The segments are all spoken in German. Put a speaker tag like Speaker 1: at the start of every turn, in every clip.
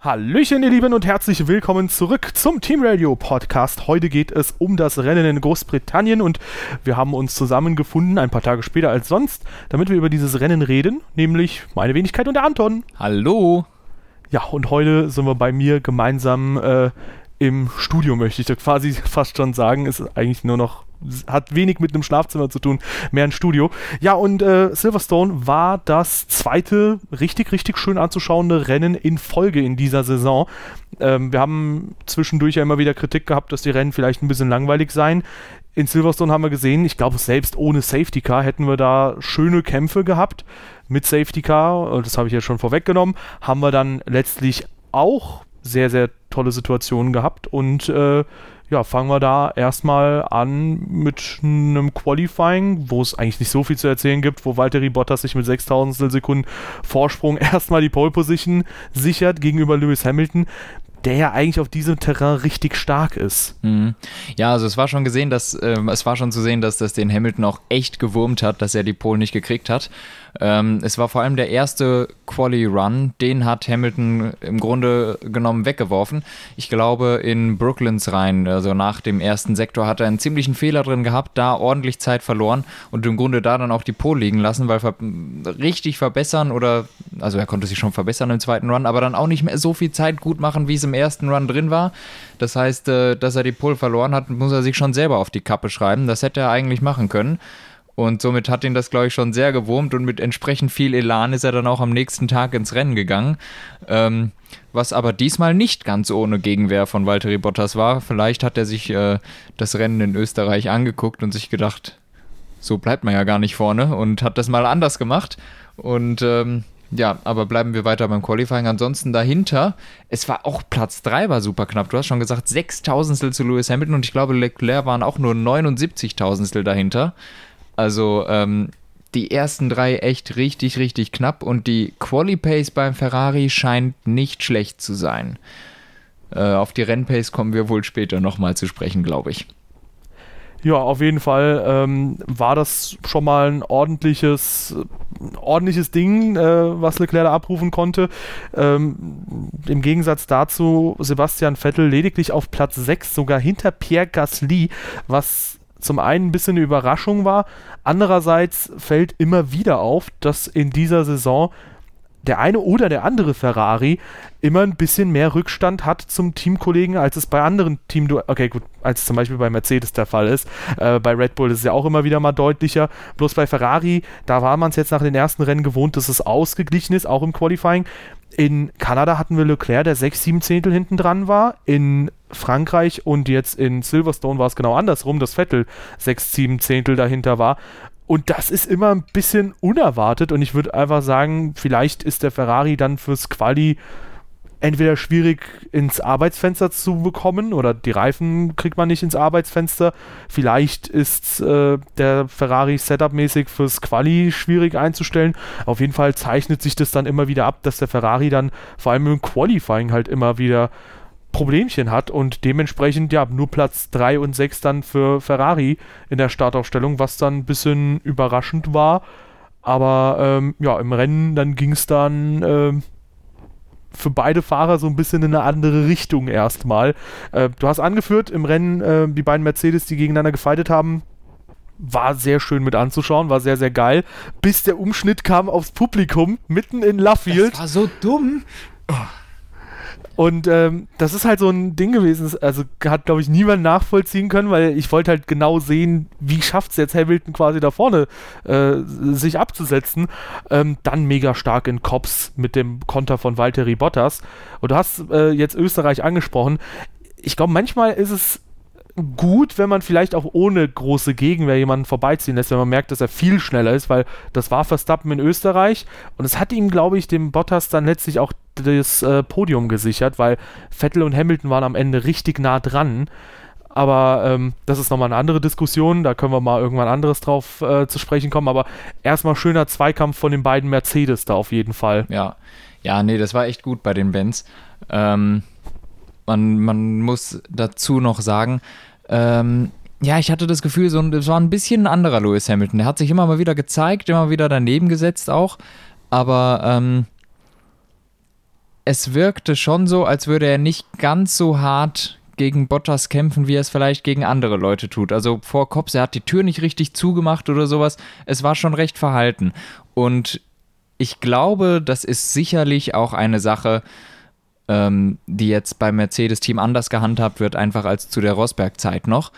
Speaker 1: Hallöchen, ihr Lieben, und herzlich willkommen zurück zum Team Radio Podcast. Heute geht es um das Rennen in Großbritannien und wir haben uns zusammengefunden, ein paar Tage später als sonst, damit wir über dieses Rennen reden, nämlich meine Wenigkeit und der Anton.
Speaker 2: Hallo.
Speaker 1: Ja, und heute sind wir bei mir gemeinsam äh, im Studio, möchte ich quasi fast schon sagen. Ist eigentlich nur noch hat wenig mit einem Schlafzimmer zu tun, mehr ein Studio. Ja, und äh, Silverstone war das zweite richtig, richtig schön anzuschauende Rennen in Folge in dieser Saison. Ähm, wir haben zwischendurch ja immer wieder Kritik gehabt, dass die Rennen vielleicht ein bisschen langweilig seien. In Silverstone haben wir gesehen, ich glaube, selbst ohne Safety Car hätten wir da schöne Kämpfe gehabt. Mit Safety Car, das habe ich ja schon vorweggenommen, haben wir dann letztlich auch sehr, sehr tolle Situationen gehabt und äh, ja, fangen wir da erstmal an mit einem Qualifying, wo es eigentlich nicht so viel zu erzählen gibt, wo Valtteri Bottas sich mit 6000 Sekunden Vorsprung erstmal die Pole Position sichert gegenüber Lewis Hamilton der ja eigentlich auf diesem Terrain richtig stark ist.
Speaker 2: Mhm. Ja, also es war schon gesehen, dass äh, es war schon zu sehen, dass das den Hamilton auch echt gewurmt hat, dass er die Pole nicht gekriegt hat. Ähm, es war vor allem der erste Quali-Run, den hat Hamilton im Grunde genommen weggeworfen. Ich glaube, in Brooklyns rein, also nach dem ersten Sektor, hat er einen ziemlichen Fehler drin gehabt, da ordentlich Zeit verloren und im Grunde da dann auch die Pole liegen lassen, weil ver richtig verbessern oder, also er konnte sich schon verbessern im zweiten Run, aber dann auch nicht mehr so viel Zeit gut machen, wie es im ersten Run drin war. Das heißt, äh, dass er die Pole verloren hat, muss er sich schon selber auf die Kappe schreiben. Das hätte er eigentlich machen können. Und somit hat ihn das, glaube ich, schon sehr gewurmt und mit entsprechend viel Elan ist er dann auch am nächsten Tag ins Rennen gegangen. Ähm, was aber diesmal nicht ganz ohne Gegenwehr von Valtteri Bottas war. Vielleicht hat er sich äh, das Rennen in Österreich angeguckt und sich gedacht, so bleibt man ja gar nicht vorne und hat das mal anders gemacht. Und ähm, ja, aber bleiben wir weiter beim Qualifying. Ansonsten dahinter, es war auch Platz 3 war super knapp. Du hast schon gesagt, 6000 zu Lewis Hamilton und ich glaube, Leclerc waren auch nur 79.000 dahinter. Also ähm, die ersten drei echt richtig, richtig knapp und die Quali-Pace beim Ferrari scheint nicht schlecht zu sein. Äh, auf die Rennpace kommen wir wohl später nochmal zu sprechen, glaube ich.
Speaker 1: Ja, auf jeden Fall ähm, war das schon mal ein ordentliches, ordentliches Ding, äh, was Leclerc da abrufen konnte. Ähm, Im Gegensatz dazu Sebastian Vettel lediglich auf Platz 6, sogar hinter Pierre Gasly, was zum einen ein bisschen eine Überraschung war. Andererseits fällt immer wieder auf, dass in dieser Saison der eine oder der andere Ferrari immer ein bisschen mehr Rückstand hat zum Teamkollegen, als es bei anderen Team, okay gut, als zum Beispiel bei Mercedes der Fall ist. Äh, bei Red Bull ist es ja auch immer wieder mal deutlicher. Bloß bei Ferrari, da war man es jetzt nach den ersten Rennen gewohnt, dass es ausgeglichen ist, auch im Qualifying. In Kanada hatten wir Leclerc, der 6, 7 Zehntel hinten dran war. In Frankreich und jetzt in Silverstone war es genau andersrum, dass Vettel 6, 7 Zehntel dahinter war. Und das ist immer ein bisschen unerwartet und ich würde einfach sagen, vielleicht ist der Ferrari dann fürs Quali entweder schwierig ins Arbeitsfenster zu bekommen oder die Reifen kriegt man nicht ins Arbeitsfenster. Vielleicht ist äh, der Ferrari Setup-mäßig fürs Quali schwierig einzustellen. Auf jeden Fall zeichnet sich das dann immer wieder ab, dass der Ferrari dann vor allem im Qualifying halt immer wieder Problemchen hat und dementsprechend ja nur Platz 3 und 6 dann für Ferrari in der Startaufstellung, was dann ein bisschen überraschend war. Aber ähm, ja, im Rennen dann ging es dann ähm, für beide Fahrer so ein bisschen in eine andere Richtung erstmal. Äh, du hast angeführt, im Rennen äh, die beiden Mercedes, die gegeneinander gefeitet haben, war sehr schön mit anzuschauen, war sehr, sehr geil, bis der Umschnitt kam aufs Publikum, mitten in Luffield.
Speaker 2: Das war so dumm. Oh.
Speaker 1: Und ähm, das ist halt so ein Ding gewesen, also hat, glaube ich, niemand nachvollziehen können, weil ich wollte halt genau sehen, wie schafft es jetzt Hamilton quasi da vorne äh, sich abzusetzen. Ähm, dann mega stark in Cops mit dem Konter von Valtteri Bottas. Und du hast äh, jetzt Österreich angesprochen. Ich glaube, manchmal ist es gut, wenn man vielleicht auch ohne große Gegenwehr jemanden vorbeiziehen lässt, wenn man merkt, dass er viel schneller ist, weil das war Verstappen in Österreich und es hat ihm, glaube ich, dem Bottas dann letztlich auch das äh, Podium gesichert, weil Vettel und Hamilton waren am Ende richtig nah dran. Aber ähm, das ist nochmal eine andere Diskussion, da können wir mal irgendwann anderes drauf äh, zu sprechen kommen. Aber erstmal schöner Zweikampf von den beiden Mercedes da auf jeden Fall.
Speaker 2: Ja, ja, nee, das war echt gut bei den Benz. Ähm, man, man muss dazu noch sagen, ähm, ja, ich hatte das Gefühl, so, es war ein bisschen ein anderer Lewis Hamilton. Der hat sich immer mal wieder gezeigt, immer wieder daneben gesetzt auch. Aber ähm, es wirkte schon so, als würde er nicht ganz so hart gegen Bottas kämpfen, wie er es vielleicht gegen andere Leute tut. Also vor Kops, er hat die Tür nicht richtig zugemacht oder sowas. Es war schon recht verhalten. Und ich glaube, das ist sicherlich auch eine Sache, ähm, die jetzt beim Mercedes-Team anders gehandhabt wird, einfach als zu der Rosberg-Zeit noch.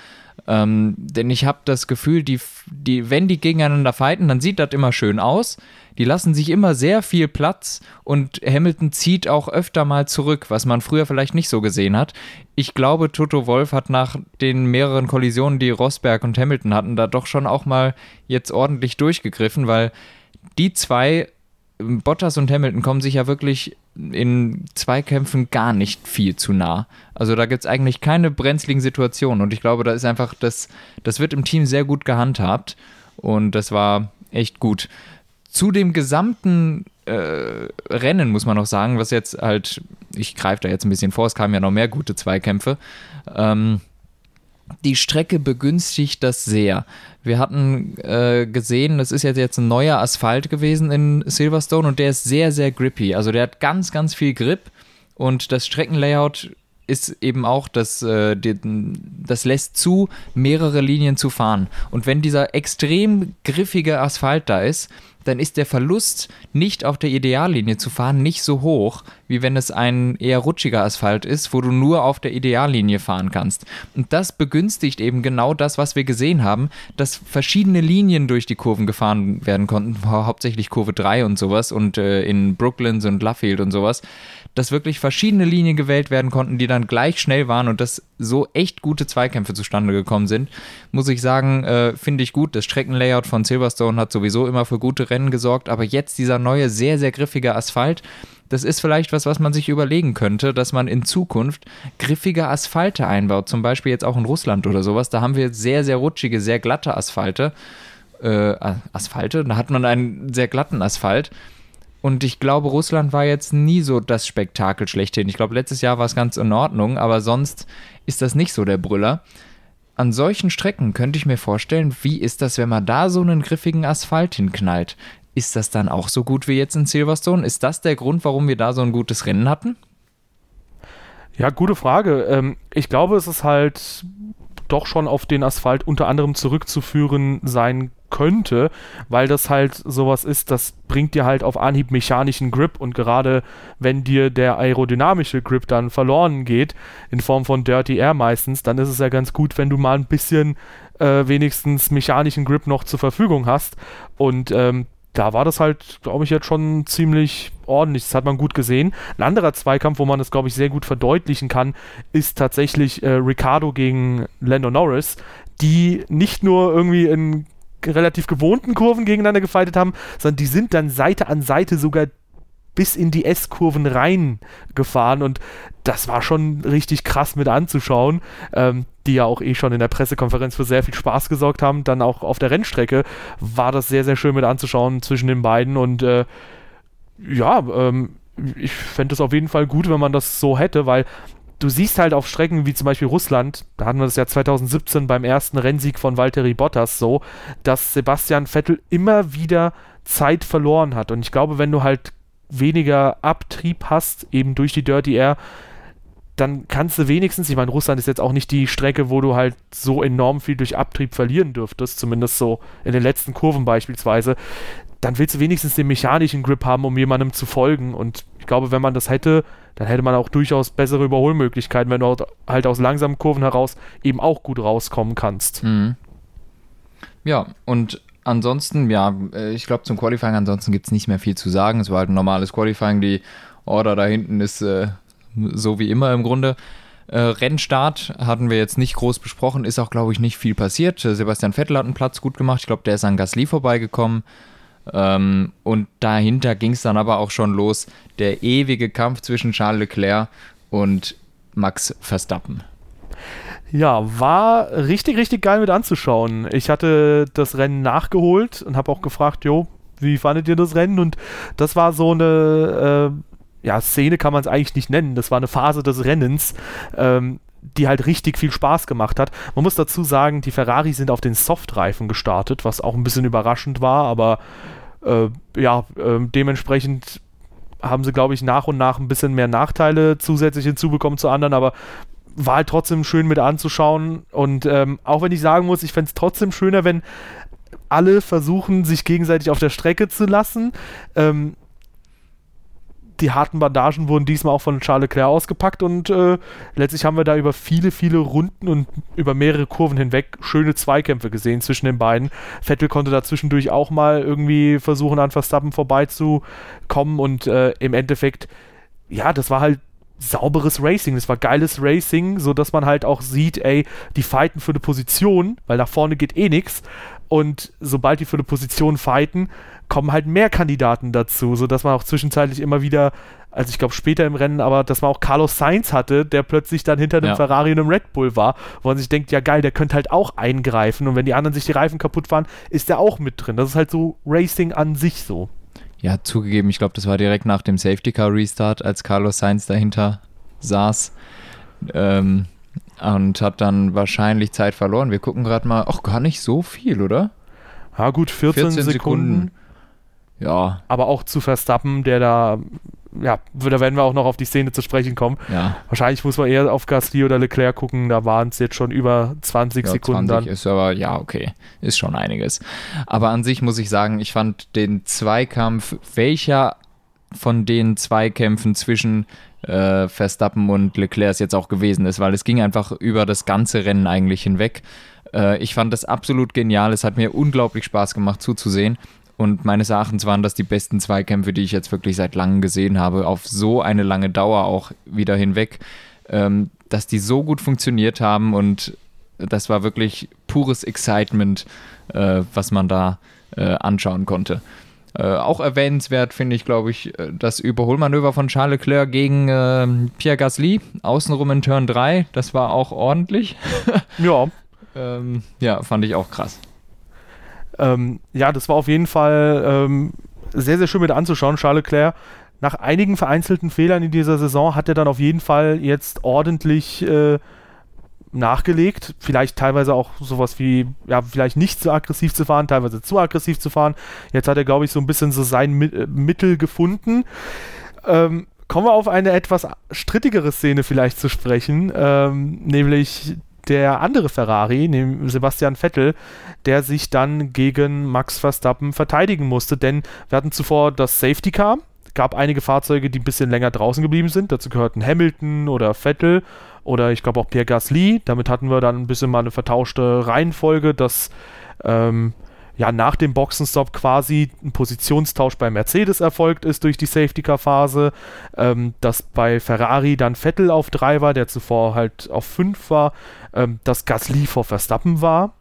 Speaker 2: Ähm, denn ich habe das Gefühl, die, die, wenn die gegeneinander fighten, dann sieht das immer schön aus. Die lassen sich immer sehr viel Platz und Hamilton zieht auch öfter mal zurück, was man früher vielleicht nicht so gesehen hat. Ich glaube, Toto Wolf hat nach den mehreren Kollisionen, die Rosberg und Hamilton hatten, da doch schon auch mal jetzt ordentlich durchgegriffen, weil die zwei Bottas und Hamilton kommen sich ja wirklich in Zweikämpfen gar nicht viel zu nah. Also da gibt es eigentlich keine brenzligen Situationen und ich glaube, da ist einfach, das, das wird im Team sehr gut gehandhabt und das war echt gut. Zu dem gesamten äh, Rennen muss man noch sagen, was jetzt halt, ich greife da jetzt ein bisschen vor, es kamen ja noch mehr gute Zweikämpfe. Ähm, die Strecke begünstigt das sehr. Wir hatten äh, gesehen, das ist jetzt, ein neuer Asphalt gewesen in Silverstone und der ist sehr, sehr grippy. Also der hat ganz, ganz viel Grip und das Streckenlayout ist eben auch, dass äh, das lässt zu, mehrere Linien zu fahren. Und wenn dieser extrem griffige Asphalt da ist, dann ist der Verlust, nicht auf der Ideallinie zu fahren, nicht so hoch, wie wenn es ein eher rutschiger Asphalt ist, wo du nur auf der Ideallinie fahren kannst. Und das begünstigt eben genau das, was wir gesehen haben, dass verschiedene Linien durch die Kurven gefahren werden konnten, hauptsächlich Kurve 3 und sowas und äh, in Brooklands und Luffield und sowas dass wirklich verschiedene Linien gewählt werden konnten, die dann gleich schnell waren und dass so echt gute Zweikämpfe zustande gekommen sind, muss ich sagen, äh, finde ich gut. Das Streckenlayout von Silverstone hat sowieso immer für gute Rennen gesorgt, aber jetzt dieser neue, sehr, sehr griffige Asphalt, das ist vielleicht was, was man sich überlegen könnte, dass man in Zukunft griffige Asphalte einbaut, zum Beispiel jetzt auch in Russland oder sowas. Da haben wir sehr, sehr rutschige, sehr glatte Asphalte. Äh, Asphalte, da hat man einen sehr glatten Asphalt und ich glaube, Russland war jetzt nie so das Spektakel schlechthin. Ich glaube, letztes Jahr war es ganz in Ordnung, aber sonst ist das nicht so der Brüller. An solchen Strecken könnte ich mir vorstellen, wie ist das, wenn man da so einen griffigen Asphalt hinknallt? Ist das dann auch so gut wie jetzt in Silverstone? Ist das der Grund, warum wir da so ein gutes Rennen hatten?
Speaker 1: Ja, gute Frage. Ähm, ich glaube, es ist halt doch schon auf den Asphalt unter anderem zurückzuführen sein könnte, weil das halt sowas ist, das bringt dir halt auf Anhieb mechanischen Grip und gerade wenn dir der aerodynamische Grip dann verloren geht, in Form von Dirty Air meistens, dann ist es ja ganz gut, wenn du mal ein bisschen äh, wenigstens mechanischen Grip noch zur Verfügung hast und ähm, da war das halt, glaube ich, jetzt schon ziemlich ordentlich. Das hat man gut gesehen. Ein anderer Zweikampf, wo man das, glaube ich, sehr gut verdeutlichen kann, ist tatsächlich äh, Ricardo gegen Lando Norris, die nicht nur irgendwie in relativ gewohnten Kurven gegeneinander gefeitet haben, sondern die sind dann Seite an Seite sogar bis in die S-Kurven reingefahren und das war schon richtig krass mit anzuschauen, ähm, die ja auch eh schon in der Pressekonferenz für sehr viel Spaß gesorgt haben. Dann auch auf der Rennstrecke war das sehr, sehr schön mit anzuschauen zwischen den beiden und äh, ja, ähm, ich fände es auf jeden Fall gut, wenn man das so hätte, weil du siehst halt auf Strecken wie zum Beispiel Russland, da hatten wir das ja 2017 beim ersten Rennsieg von Valtteri Bottas so, dass Sebastian Vettel immer wieder Zeit verloren hat. Und ich glaube, wenn du halt weniger Abtrieb hast, eben durch die Dirty Air, dann kannst du wenigstens, ich meine, Russland ist jetzt auch nicht die Strecke, wo du halt so enorm viel durch Abtrieb verlieren dürftest, zumindest so in den letzten Kurven beispielsweise, dann willst du wenigstens den mechanischen Grip haben, um jemandem zu folgen. Und glaube, wenn man das hätte, dann hätte man auch durchaus bessere Überholmöglichkeiten, wenn du halt aus langsamen Kurven heraus eben auch gut rauskommen kannst. Mhm.
Speaker 2: Ja, und ansonsten, ja, äh, ich glaube zum Qualifying ansonsten gibt es nicht mehr viel zu sagen. Es war halt ein normales Qualifying. Die Order da hinten ist äh, so wie immer im Grunde. Äh, Rennstart hatten wir jetzt nicht groß besprochen, ist auch, glaube ich, nicht viel passiert. Sebastian Vettel hat einen Platz gut gemacht. Ich glaube, der ist an Gasly vorbeigekommen. Ähm, und dahinter ging es dann aber auch schon los. Der ewige Kampf zwischen Charles Leclerc und Max Verstappen.
Speaker 1: Ja, war richtig, richtig geil mit anzuschauen. Ich hatte das Rennen nachgeholt und habe auch gefragt, jo, wie fandet ihr das Rennen? Und das war so eine, äh, ja, Szene kann man es eigentlich nicht nennen. Das war eine Phase des Rennens, ähm, die halt richtig viel Spaß gemacht hat. Man muss dazu sagen, die Ferrari sind auf den Softreifen gestartet, was auch ein bisschen überraschend war, aber äh, ja, äh, dementsprechend haben sie, glaube ich, nach und nach ein bisschen mehr Nachteile zusätzlich hinzubekommen zu anderen, aber war halt trotzdem schön mit anzuschauen. Und ähm, auch wenn ich sagen muss, ich fände es trotzdem schöner, wenn alle versuchen, sich gegenseitig auf der Strecke zu lassen. Ähm, die harten Bandagen wurden diesmal auch von Charles Leclerc ausgepackt und äh, letztlich haben wir da über viele, viele Runden und über mehrere Kurven hinweg schöne Zweikämpfe gesehen zwischen den beiden. Vettel konnte da zwischendurch auch mal irgendwie versuchen, an Verstappen vorbeizukommen und äh, im Endeffekt, ja, das war halt sauberes Racing, das war geiles Racing, so dass man halt auch sieht, ey, die fighten für eine Position, weil nach vorne geht eh nichts und sobald die für eine Position fighten, kommen halt mehr Kandidaten dazu, sodass man auch zwischenzeitlich immer wieder, also ich glaube später im Rennen, aber dass man auch Carlos Sainz hatte, der plötzlich dann hinter einem ja. Ferrari und einem Red Bull war, wo man sich denkt, ja geil, der könnte halt auch eingreifen und wenn die anderen sich die Reifen kaputt fahren, ist der auch mit drin. Das ist halt so Racing an sich so.
Speaker 2: Ja, zugegeben, ich glaube, das war direkt nach dem Safety Car Restart, als Carlos Sainz dahinter saß. Ähm, und hat dann wahrscheinlich Zeit verloren. Wir gucken gerade mal, ach, gar nicht so viel, oder?
Speaker 1: Ja, gut, 14, 14 Sekunden. Sekunden.
Speaker 2: Ja.
Speaker 1: Aber auch zu Verstappen, der da, ja, da werden wir auch noch auf die Szene zu sprechen kommen.
Speaker 2: Ja.
Speaker 1: Wahrscheinlich muss man eher auf Gasly oder Leclerc gucken, da waren es jetzt schon über 20 ja, Sekunden 20
Speaker 2: dann. ist aber, ja, okay, ist schon einiges. Aber an sich muss ich sagen, ich fand den Zweikampf, welcher von den Zweikämpfen zwischen äh, Verstappen und Leclerc jetzt auch gewesen ist, weil es ging einfach über das ganze Rennen eigentlich hinweg. Äh, ich fand das absolut genial. Es hat mir unglaublich Spaß gemacht zuzusehen. Und meines Erachtens waren das die besten Zweikämpfe, die ich jetzt wirklich seit langem gesehen habe, auf so eine lange Dauer auch wieder hinweg, ähm, dass die so gut funktioniert haben und das war wirklich pures Excitement, äh, was man da äh, anschauen konnte. Äh, auch erwähnenswert finde ich, glaube ich, das Überholmanöver von Charles Leclerc gegen äh, Pierre Gasly, außenrum in Turn 3. Das war auch ordentlich.
Speaker 1: ja.
Speaker 2: ähm, ja, fand ich auch krass.
Speaker 1: Ähm, ja, das war auf jeden Fall ähm, sehr, sehr schön mit anzuschauen. Charles Leclerc, nach einigen vereinzelten Fehlern in dieser Saison, hat er dann auf jeden Fall jetzt ordentlich äh, nachgelegt. Vielleicht teilweise auch sowas wie, ja, vielleicht nicht so aggressiv zu fahren, teilweise zu aggressiv zu fahren. Jetzt hat er, glaube ich, so ein bisschen so sein Mi äh, Mittel gefunden. Ähm, kommen wir auf eine etwas strittigere Szene vielleicht zu sprechen, ähm, nämlich der andere Ferrari, Sebastian Vettel, der sich dann gegen Max Verstappen verteidigen musste, denn wir hatten zuvor das Safety Car, gab einige Fahrzeuge, die ein bisschen länger draußen geblieben sind, dazu gehörten Hamilton oder Vettel oder ich glaube auch Pierre Gasly, damit hatten wir dann ein bisschen mal eine vertauschte Reihenfolge, dass ähm, ja nach dem Boxenstopp quasi ein Positionstausch bei Mercedes erfolgt ist durch die Safety Car Phase, ähm, dass bei Ferrari dann Vettel auf 3 war, der zuvor halt auf 5 war, ähm, dass Gasly vor Verstappen war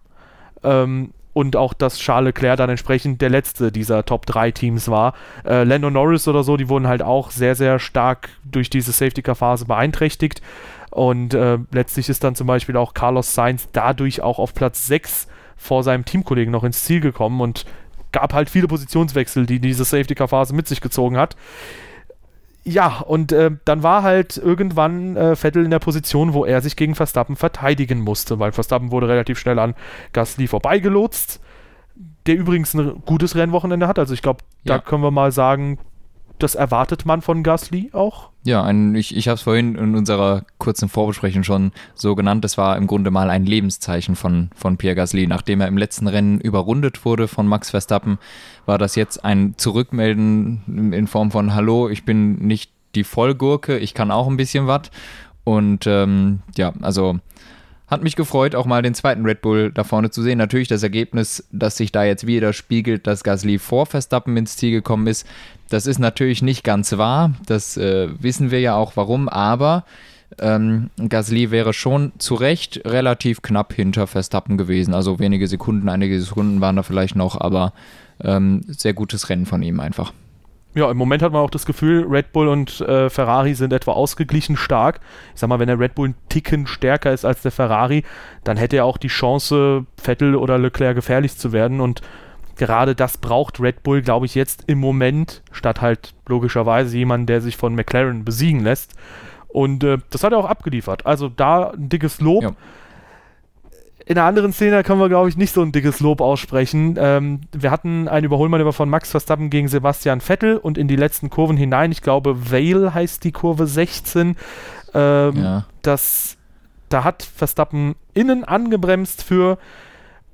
Speaker 1: ähm, und auch, dass Charles Leclerc dann entsprechend der letzte dieser Top 3 Teams war. Äh, Lando Norris oder so, die wurden halt auch sehr, sehr stark durch diese Safety Car Phase beeinträchtigt. Und äh, letztlich ist dann zum Beispiel auch Carlos Sainz dadurch auch auf Platz 6 vor seinem Teamkollegen noch ins Ziel gekommen und gab halt viele Positionswechsel, die diese Safety-Car-Phase mit sich gezogen hat. Ja, und äh, dann war halt irgendwann äh, Vettel in der Position, wo er sich gegen Verstappen verteidigen musste, weil Verstappen wurde relativ schnell an Gasly vorbeigelotst, der übrigens ein gutes Rennwochenende hat. Also ich glaube, ja. da können wir mal sagen, das erwartet man von Gasly auch.
Speaker 2: Ja, ein, ich, ich habe es vorhin in unserer kurzen Vorbesprechung schon so genannt. Das war im Grunde mal ein Lebenszeichen von, von Pierre Gasly. Nachdem er im letzten Rennen überrundet wurde von Max Verstappen, war das jetzt ein Zurückmelden in Form von Hallo, ich bin nicht die Vollgurke, ich kann auch ein bisschen was. Und ähm, ja, also hat mich gefreut, auch mal den zweiten Red Bull da vorne zu sehen. Natürlich das Ergebnis, das sich da jetzt wieder spiegelt, dass Gasly vor Verstappen ins Ziel gekommen ist. Das ist natürlich nicht ganz wahr. Das äh, wissen wir ja auch warum. Aber ähm, Gasly wäre schon zu Recht relativ knapp hinter Verstappen gewesen. Also wenige Sekunden, einige Sekunden waren da vielleicht noch, aber ähm, sehr gutes Rennen von ihm einfach.
Speaker 1: Ja, im Moment hat man auch das Gefühl, Red Bull und äh, Ferrari sind etwa ausgeglichen stark. Ich sag mal, wenn der Red Bull ein Ticken stärker ist als der Ferrari, dann hätte er auch die Chance, Vettel oder Leclerc gefährlich zu werden. Und gerade das braucht Red Bull, glaube ich, jetzt im Moment, statt halt logischerweise jemanden, der sich von McLaren besiegen lässt. Und äh, das hat er auch abgeliefert. Also da ein dickes Lob. Ja in einer anderen Szene können wir, glaube ich, nicht so ein dickes Lob aussprechen. Ähm, wir hatten ein Überholmanöver von Max Verstappen gegen Sebastian Vettel und in die letzten Kurven hinein, ich glaube, Vale heißt die Kurve 16. Ähm, ja. das, da hat Verstappen innen angebremst für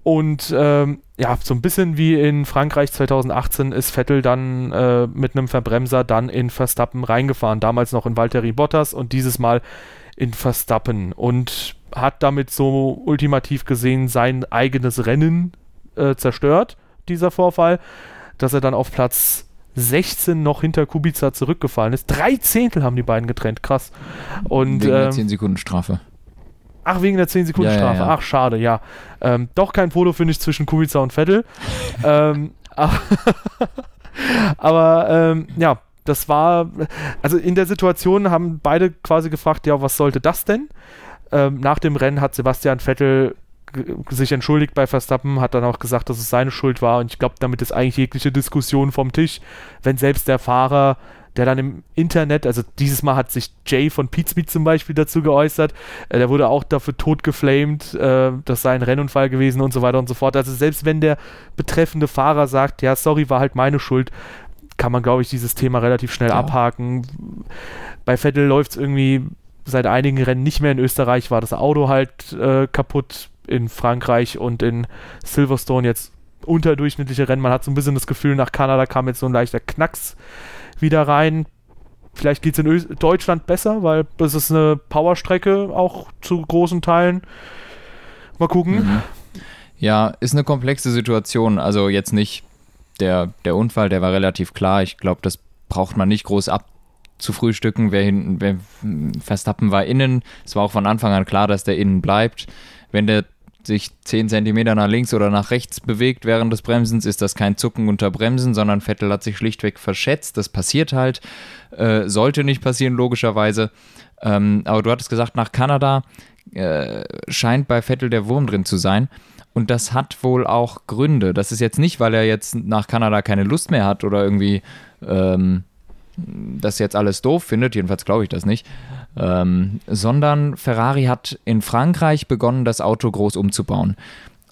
Speaker 1: und ähm, ja, so ein bisschen wie in Frankreich 2018 ist Vettel dann äh, mit einem Verbremser dann in Verstappen reingefahren. Damals noch in Valtteri Bottas und dieses Mal in Verstappen. Und hat damit so ultimativ gesehen sein eigenes Rennen äh, zerstört, dieser Vorfall, dass er dann auf Platz 16 noch hinter Kubica zurückgefallen ist. Drei Zehntel haben die beiden getrennt, krass. Und,
Speaker 2: wegen ähm, der 10 Sekunden Strafe.
Speaker 1: Ach, wegen der 10 Sekunden Strafe. Ja, ja, ja. Ach, schade, ja. Ähm, doch kein Foto finde ich zwischen Kubica und Vettel. ähm, aber, aber ähm, ja, das war, also in der Situation haben beide quasi gefragt, ja, was sollte das denn? Ähm, nach dem Rennen hat Sebastian Vettel sich entschuldigt bei Verstappen, hat dann auch gesagt, dass es seine Schuld war und ich glaube, damit ist eigentlich jegliche Diskussion vom Tisch, wenn selbst der Fahrer, der dann im Internet, also dieses Mal hat sich Jay von Pizmeet zum Beispiel dazu geäußert, äh, der wurde auch dafür tot geflamed, äh, das sei ein Rennunfall gewesen und so weiter und so fort. Also selbst wenn der betreffende Fahrer sagt, ja, sorry, war halt meine Schuld, kann man, glaube ich, dieses Thema relativ schnell ja. abhaken. Bei Vettel läuft es irgendwie seit einigen Rennen nicht mehr. In Österreich war das Auto halt äh, kaputt, in Frankreich und in Silverstone jetzt unterdurchschnittliche Rennen. Man hat so ein bisschen das Gefühl, nach Kanada kam jetzt so ein leichter Knacks wieder rein. Vielleicht geht es in Ö Deutschland besser, weil das ist eine Powerstrecke auch zu großen Teilen. Mal gucken. Mhm.
Speaker 2: Ja, ist eine komplexe Situation. Also jetzt nicht der, der Unfall, der war relativ klar. Ich glaube, das braucht man nicht groß ab zu frühstücken. Wer hinten, wer Verstappen war innen. Es war auch von Anfang an klar, dass der innen bleibt. Wenn der sich 10 cm nach links oder nach rechts bewegt während des Bremsens, ist das kein Zucken unter Bremsen, sondern Vettel hat sich schlichtweg verschätzt. Das passiert halt. Äh, sollte nicht passieren, logischerweise. Ähm, aber du hattest gesagt, nach Kanada äh, scheint bei Vettel der Wurm drin zu sein. Und das hat wohl auch Gründe. Das ist jetzt nicht, weil er jetzt nach Kanada keine Lust mehr hat oder irgendwie ähm, das jetzt alles doof findet, jedenfalls glaube ich das nicht, ähm, sondern Ferrari hat in Frankreich begonnen, das Auto groß umzubauen.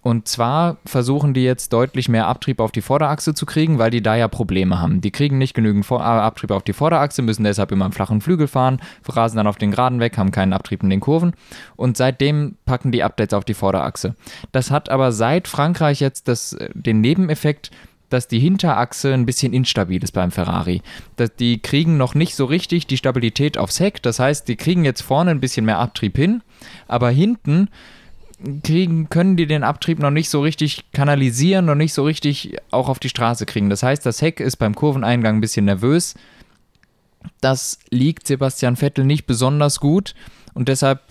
Speaker 2: Und zwar versuchen die jetzt deutlich mehr Abtrieb auf die Vorderachse zu kriegen, weil die da ja Probleme haben. Die kriegen nicht genügend Vor äh, Abtrieb auf die Vorderachse, müssen deshalb immer im flachen Flügel fahren, rasen dann auf den Geraden weg, haben keinen Abtrieb in den Kurven. Und seitdem packen die Updates auf die Vorderachse. Das hat aber seit Frankreich jetzt das, äh, den Nebeneffekt, dass die Hinterachse ein bisschen instabil ist beim Ferrari. die kriegen noch nicht so richtig die Stabilität aufs Heck. Das heißt, die kriegen jetzt vorne ein bisschen mehr Abtrieb hin, aber hinten kriegen, können die den Abtrieb noch nicht so richtig kanalisieren, noch nicht so richtig auch auf die Straße kriegen. Das heißt, das Heck ist beim Kurveneingang ein bisschen nervös. Das liegt Sebastian Vettel nicht besonders gut. Und deshalb,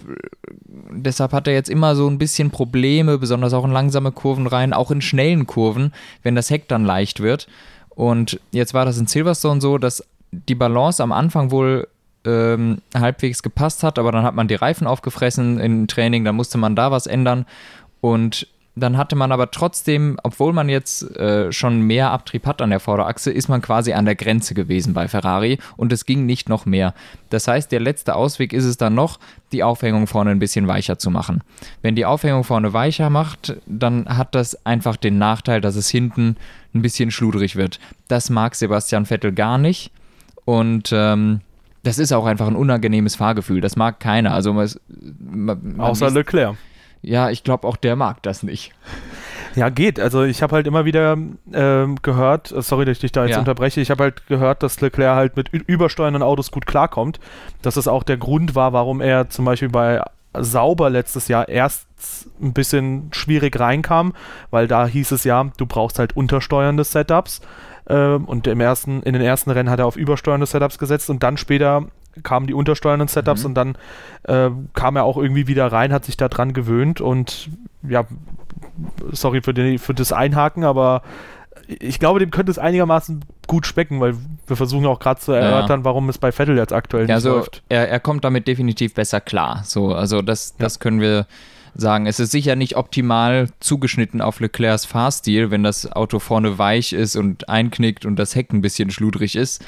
Speaker 2: deshalb hat er jetzt immer so ein bisschen Probleme, besonders auch in langsame Kurven rein, auch in schnellen Kurven, wenn das Heck dann leicht wird. Und jetzt war das in Silverstone so, dass die Balance am Anfang wohl ähm, halbwegs gepasst hat, aber dann hat man die Reifen aufgefressen im Training, dann musste man da was ändern. Und dann hatte man aber trotzdem, obwohl man jetzt äh, schon mehr Abtrieb hat an der Vorderachse, ist man quasi an der Grenze gewesen bei Ferrari und es ging nicht noch mehr. Das heißt, der letzte Ausweg ist es dann noch, die Aufhängung vorne ein bisschen weicher zu machen. Wenn die Aufhängung vorne weicher macht, dann hat das einfach den Nachteil, dass es hinten ein bisschen schludrig wird. Das mag Sebastian Vettel gar nicht und ähm, das ist auch einfach ein unangenehmes Fahrgefühl. Das mag keiner. Also man,
Speaker 1: man Außer liest, Leclerc
Speaker 2: ja, ich glaube auch der mag das nicht.
Speaker 1: Ja, geht. Also ich habe halt immer wieder ähm, gehört, äh, sorry, dass ich dich da jetzt ja. unterbreche, ich habe halt gehört, dass Leclerc halt mit übersteuernden Autos gut klarkommt. Dass das auch der Grund war, warum er zum Beispiel bei Sauber letztes Jahr erst ein bisschen schwierig reinkam, weil da hieß es ja, du brauchst halt untersteuernde Setups. Ähm, und im ersten, in den ersten Rennen hat er auf übersteuernde Setups gesetzt und dann später kamen die untersteuernden Setups mhm. und dann äh, kam er auch irgendwie wieder rein, hat sich da dran gewöhnt und ja, sorry für, die, für das Einhaken, aber ich glaube, dem könnte es einigermaßen gut specken, weil wir versuchen auch gerade zu erörtern, ja. warum es bei Vettel jetzt aktuell
Speaker 2: ja, nicht also läuft. Er, er kommt damit definitiv besser klar. So, also das, das ja. können wir sagen. Es ist sicher nicht optimal zugeschnitten auf Leclercs Fahrstil, wenn das Auto vorne weich ist und einknickt und das Heck ein bisschen schludrig ist.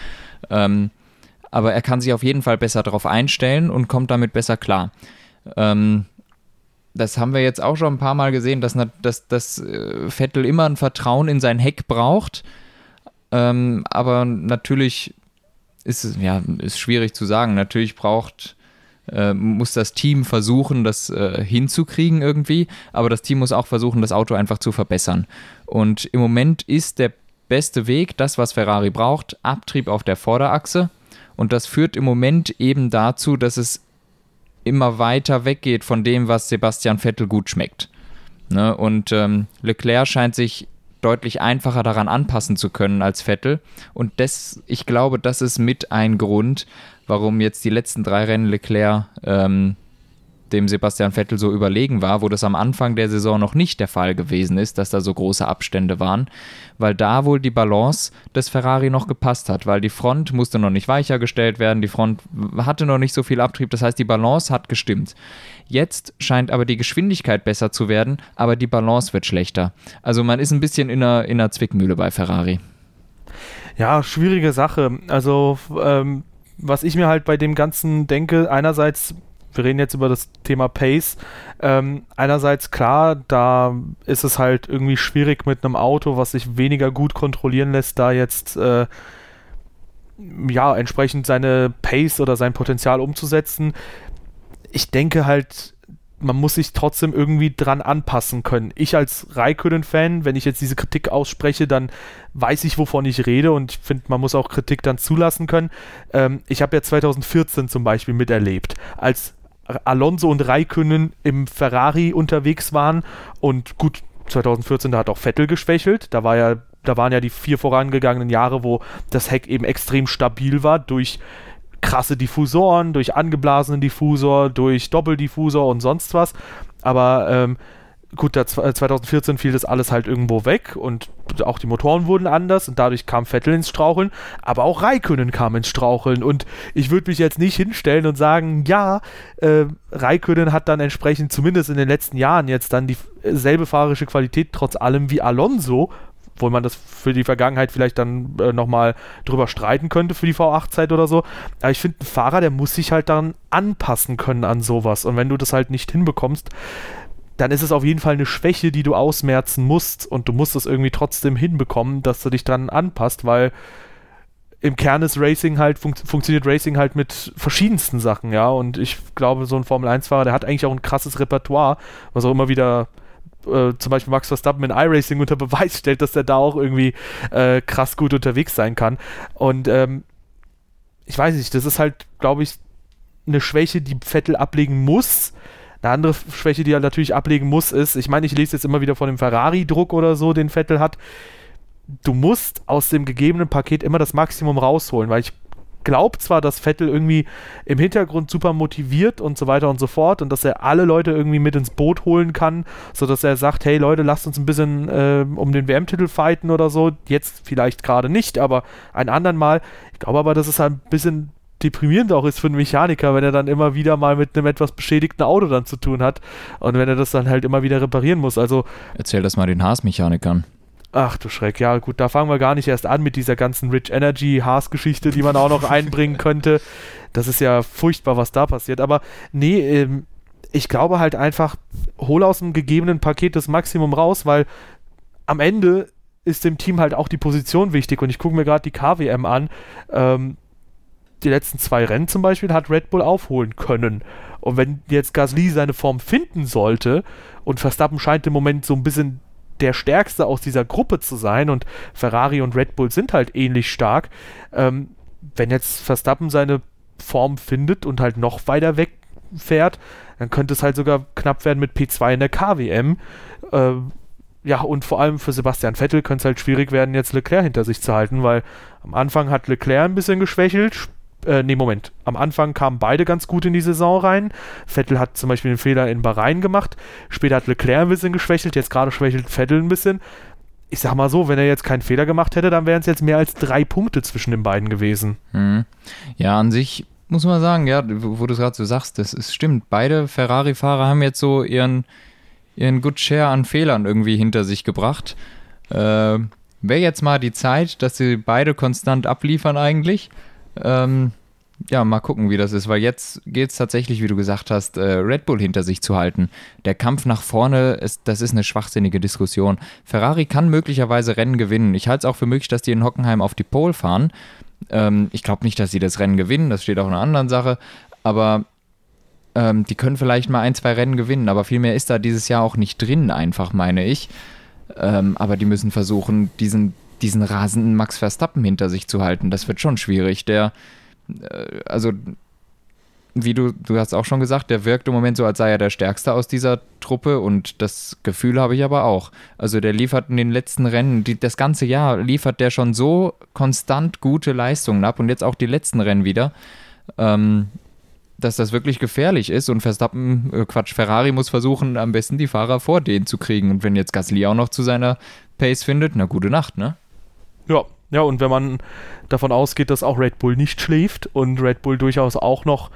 Speaker 2: Ähm, aber er kann sich auf jeden Fall besser darauf einstellen und kommt damit besser klar. Ähm, das haben wir jetzt auch schon ein paar Mal gesehen, dass, dass, dass äh, Vettel immer ein Vertrauen in sein Heck braucht. Ähm, aber natürlich ist es ja ist schwierig zu sagen. Natürlich braucht äh, muss das Team versuchen, das äh, hinzukriegen irgendwie, aber das Team muss auch versuchen, das Auto einfach zu verbessern. Und im Moment ist der beste Weg, das, was Ferrari braucht, Abtrieb auf der Vorderachse. Und das führt im Moment eben dazu, dass es immer weiter weggeht von dem, was Sebastian Vettel gut schmeckt. Ne? Und ähm, Leclerc scheint sich deutlich einfacher daran anpassen zu können als Vettel. Und das, ich glaube, das ist mit ein Grund, warum jetzt die letzten drei Rennen Leclerc ähm, dem Sebastian Vettel so überlegen war, wo das am Anfang der Saison noch nicht der Fall gewesen ist, dass da so große Abstände waren, weil da wohl die Balance des Ferrari noch gepasst hat, weil die Front musste noch nicht weicher gestellt werden, die Front hatte noch nicht so viel Abtrieb, das heißt, die Balance hat gestimmt. Jetzt scheint aber die Geschwindigkeit besser zu werden, aber die Balance wird schlechter. Also man ist ein bisschen in einer, in einer Zwickmühle bei Ferrari.
Speaker 1: Ja, schwierige Sache. Also, ähm, was ich mir halt bei dem Ganzen denke, einerseits wir reden jetzt über das Thema Pace. Ähm, einerseits klar, da ist es halt irgendwie schwierig mit einem Auto, was sich weniger gut kontrollieren lässt, da jetzt äh, ja entsprechend seine Pace oder sein Potenzial umzusetzen. Ich denke halt, man muss sich trotzdem irgendwie dran anpassen können. Ich als Raikönen-Fan, wenn ich jetzt diese Kritik ausspreche, dann weiß ich, wovon ich rede und ich finde, man muss auch Kritik dann zulassen können. Ähm, ich habe ja 2014 zum Beispiel miterlebt, als Alonso und Raikönnen im Ferrari unterwegs waren und gut, 2014, da hat auch Vettel geschwächelt, da war ja, da waren ja die vier vorangegangenen Jahre, wo das Heck eben extrem stabil war durch krasse Diffusoren, durch angeblasenen Diffusor, durch Doppeldiffusor und sonst was. Aber ähm, gut, da 2014 fiel das alles halt irgendwo weg und auch die Motoren wurden anders und dadurch kam Vettel ins Straucheln, aber auch Raikönnen kam ins Straucheln und ich würde mich jetzt nicht hinstellen und sagen, ja, äh, Raikönnen hat dann entsprechend zumindest in den letzten Jahren jetzt dann dieselbe fahrerische Qualität trotz allem wie Alonso, obwohl man das für die Vergangenheit vielleicht dann äh, nochmal drüber streiten könnte für die V8-Zeit oder so. Aber ich finde, ein Fahrer, der muss sich halt dann anpassen können an sowas. Und wenn du das halt nicht hinbekommst, dann ist es auf jeden Fall eine Schwäche, die du ausmerzen musst und du musst es irgendwie trotzdem hinbekommen, dass du dich dran anpasst, weil im Kern ist Racing halt, fun funktioniert Racing halt mit verschiedensten Sachen, ja, und ich glaube, so ein Formel-1-Fahrer, der hat eigentlich auch ein krasses Repertoire, was auch immer wieder äh, zum Beispiel Max Verstappen in iRacing unter Beweis stellt, dass der da auch irgendwie äh, krass gut unterwegs sein kann. Und ähm, ich weiß nicht, das ist halt, glaube ich, eine Schwäche, die Vettel ablegen muss, eine andere Schwäche, die er natürlich ablegen muss, ist, ich meine, ich lese jetzt immer wieder von dem Ferrari-Druck oder so, den Vettel hat. Du musst aus dem gegebenen Paket immer das Maximum rausholen, weil ich glaube zwar, dass Vettel irgendwie im Hintergrund super motiviert und so weiter und so fort und dass er alle Leute irgendwie mit ins Boot holen kann, sodass er sagt, hey Leute, lasst uns ein bisschen äh, um den WM-Titel fighten oder so. Jetzt vielleicht gerade nicht, aber ein andern Mal. Ich glaube aber, dass es ein bisschen deprimierend auch ist für einen Mechaniker, wenn er dann immer wieder mal mit einem etwas beschädigten Auto dann zu tun hat und wenn er das dann halt immer wieder reparieren muss. Also
Speaker 2: erzähl das mal den Haas-Mechanikern.
Speaker 1: Ach du Schreck, ja gut, da fangen wir gar nicht erst an mit dieser ganzen Rich Energy Haas-Geschichte, die man auch noch einbringen könnte. Das ist ja furchtbar, was da passiert. Aber nee, ähm, ich glaube halt einfach, hol aus dem gegebenen Paket das Maximum raus, weil am Ende ist dem Team halt auch die Position wichtig und ich gucke mir gerade die KWM an. Ähm, die letzten zwei Rennen zum Beispiel hat Red Bull aufholen können. Und wenn jetzt Gasly seine Form finden sollte und Verstappen scheint im Moment so ein bisschen der stärkste aus dieser Gruppe zu sein und Ferrari und Red Bull sind halt ähnlich stark, ähm, wenn jetzt Verstappen seine Form findet und halt noch weiter wegfährt, dann könnte es halt sogar knapp werden mit P2 in der KWM. Ähm, ja, und vor allem für Sebastian Vettel könnte es halt schwierig werden, jetzt Leclerc hinter sich zu halten, weil am Anfang hat Leclerc ein bisschen geschwächelt, äh, nee, Moment. Am Anfang kamen beide ganz gut in die Saison rein. Vettel hat zum Beispiel den Fehler in Bahrain gemacht. Später hat Leclerc ein bisschen geschwächelt. Jetzt gerade schwächelt Vettel ein bisschen. Ich sag mal so, wenn er jetzt keinen Fehler gemacht hätte, dann wären es jetzt mehr als drei Punkte zwischen den beiden gewesen.
Speaker 2: Mhm. Ja, an sich muss man sagen, ja, wo du es gerade so sagst, das ist, stimmt. Beide Ferrari-Fahrer haben jetzt so ihren, ihren Good Share an Fehlern irgendwie hinter sich gebracht. Äh, Wäre jetzt mal die Zeit, dass sie beide konstant abliefern eigentlich. Ähm, ja, mal gucken, wie das ist, weil jetzt geht es tatsächlich, wie du gesagt hast, äh, Red Bull hinter sich zu halten. Der Kampf nach vorne, ist, das ist eine schwachsinnige Diskussion. Ferrari kann möglicherweise Rennen gewinnen. Ich halte es auch für möglich, dass die in Hockenheim auf die Pole fahren. Ähm, ich glaube nicht, dass sie das Rennen gewinnen, das steht auch in einer anderen Sache, aber ähm, die können vielleicht mal ein, zwei Rennen gewinnen, aber viel mehr ist da dieses Jahr auch nicht drin, einfach meine ich. Ähm, aber die müssen versuchen, diesen, diesen rasenden Max Verstappen hinter sich zu halten. Das wird schon schwierig. Der äh, also wie du, du hast auch schon gesagt, der wirkt im Moment so, als sei er der Stärkste aus dieser Truppe und das Gefühl habe ich aber auch. Also der liefert in den letzten Rennen, die, das ganze Jahr liefert der schon so konstant gute Leistungen ab und jetzt auch die letzten Rennen wieder, ähm, dass das wirklich gefährlich ist und Verstappen, äh, Quatsch, Ferrari muss versuchen, am besten die Fahrer vor denen zu kriegen und wenn jetzt Gasly auch noch zu seiner Pace findet, na gute Nacht, ne?
Speaker 1: Ja, ja, und wenn man davon ausgeht, dass auch Red Bull nicht schläft und Red Bull durchaus auch noch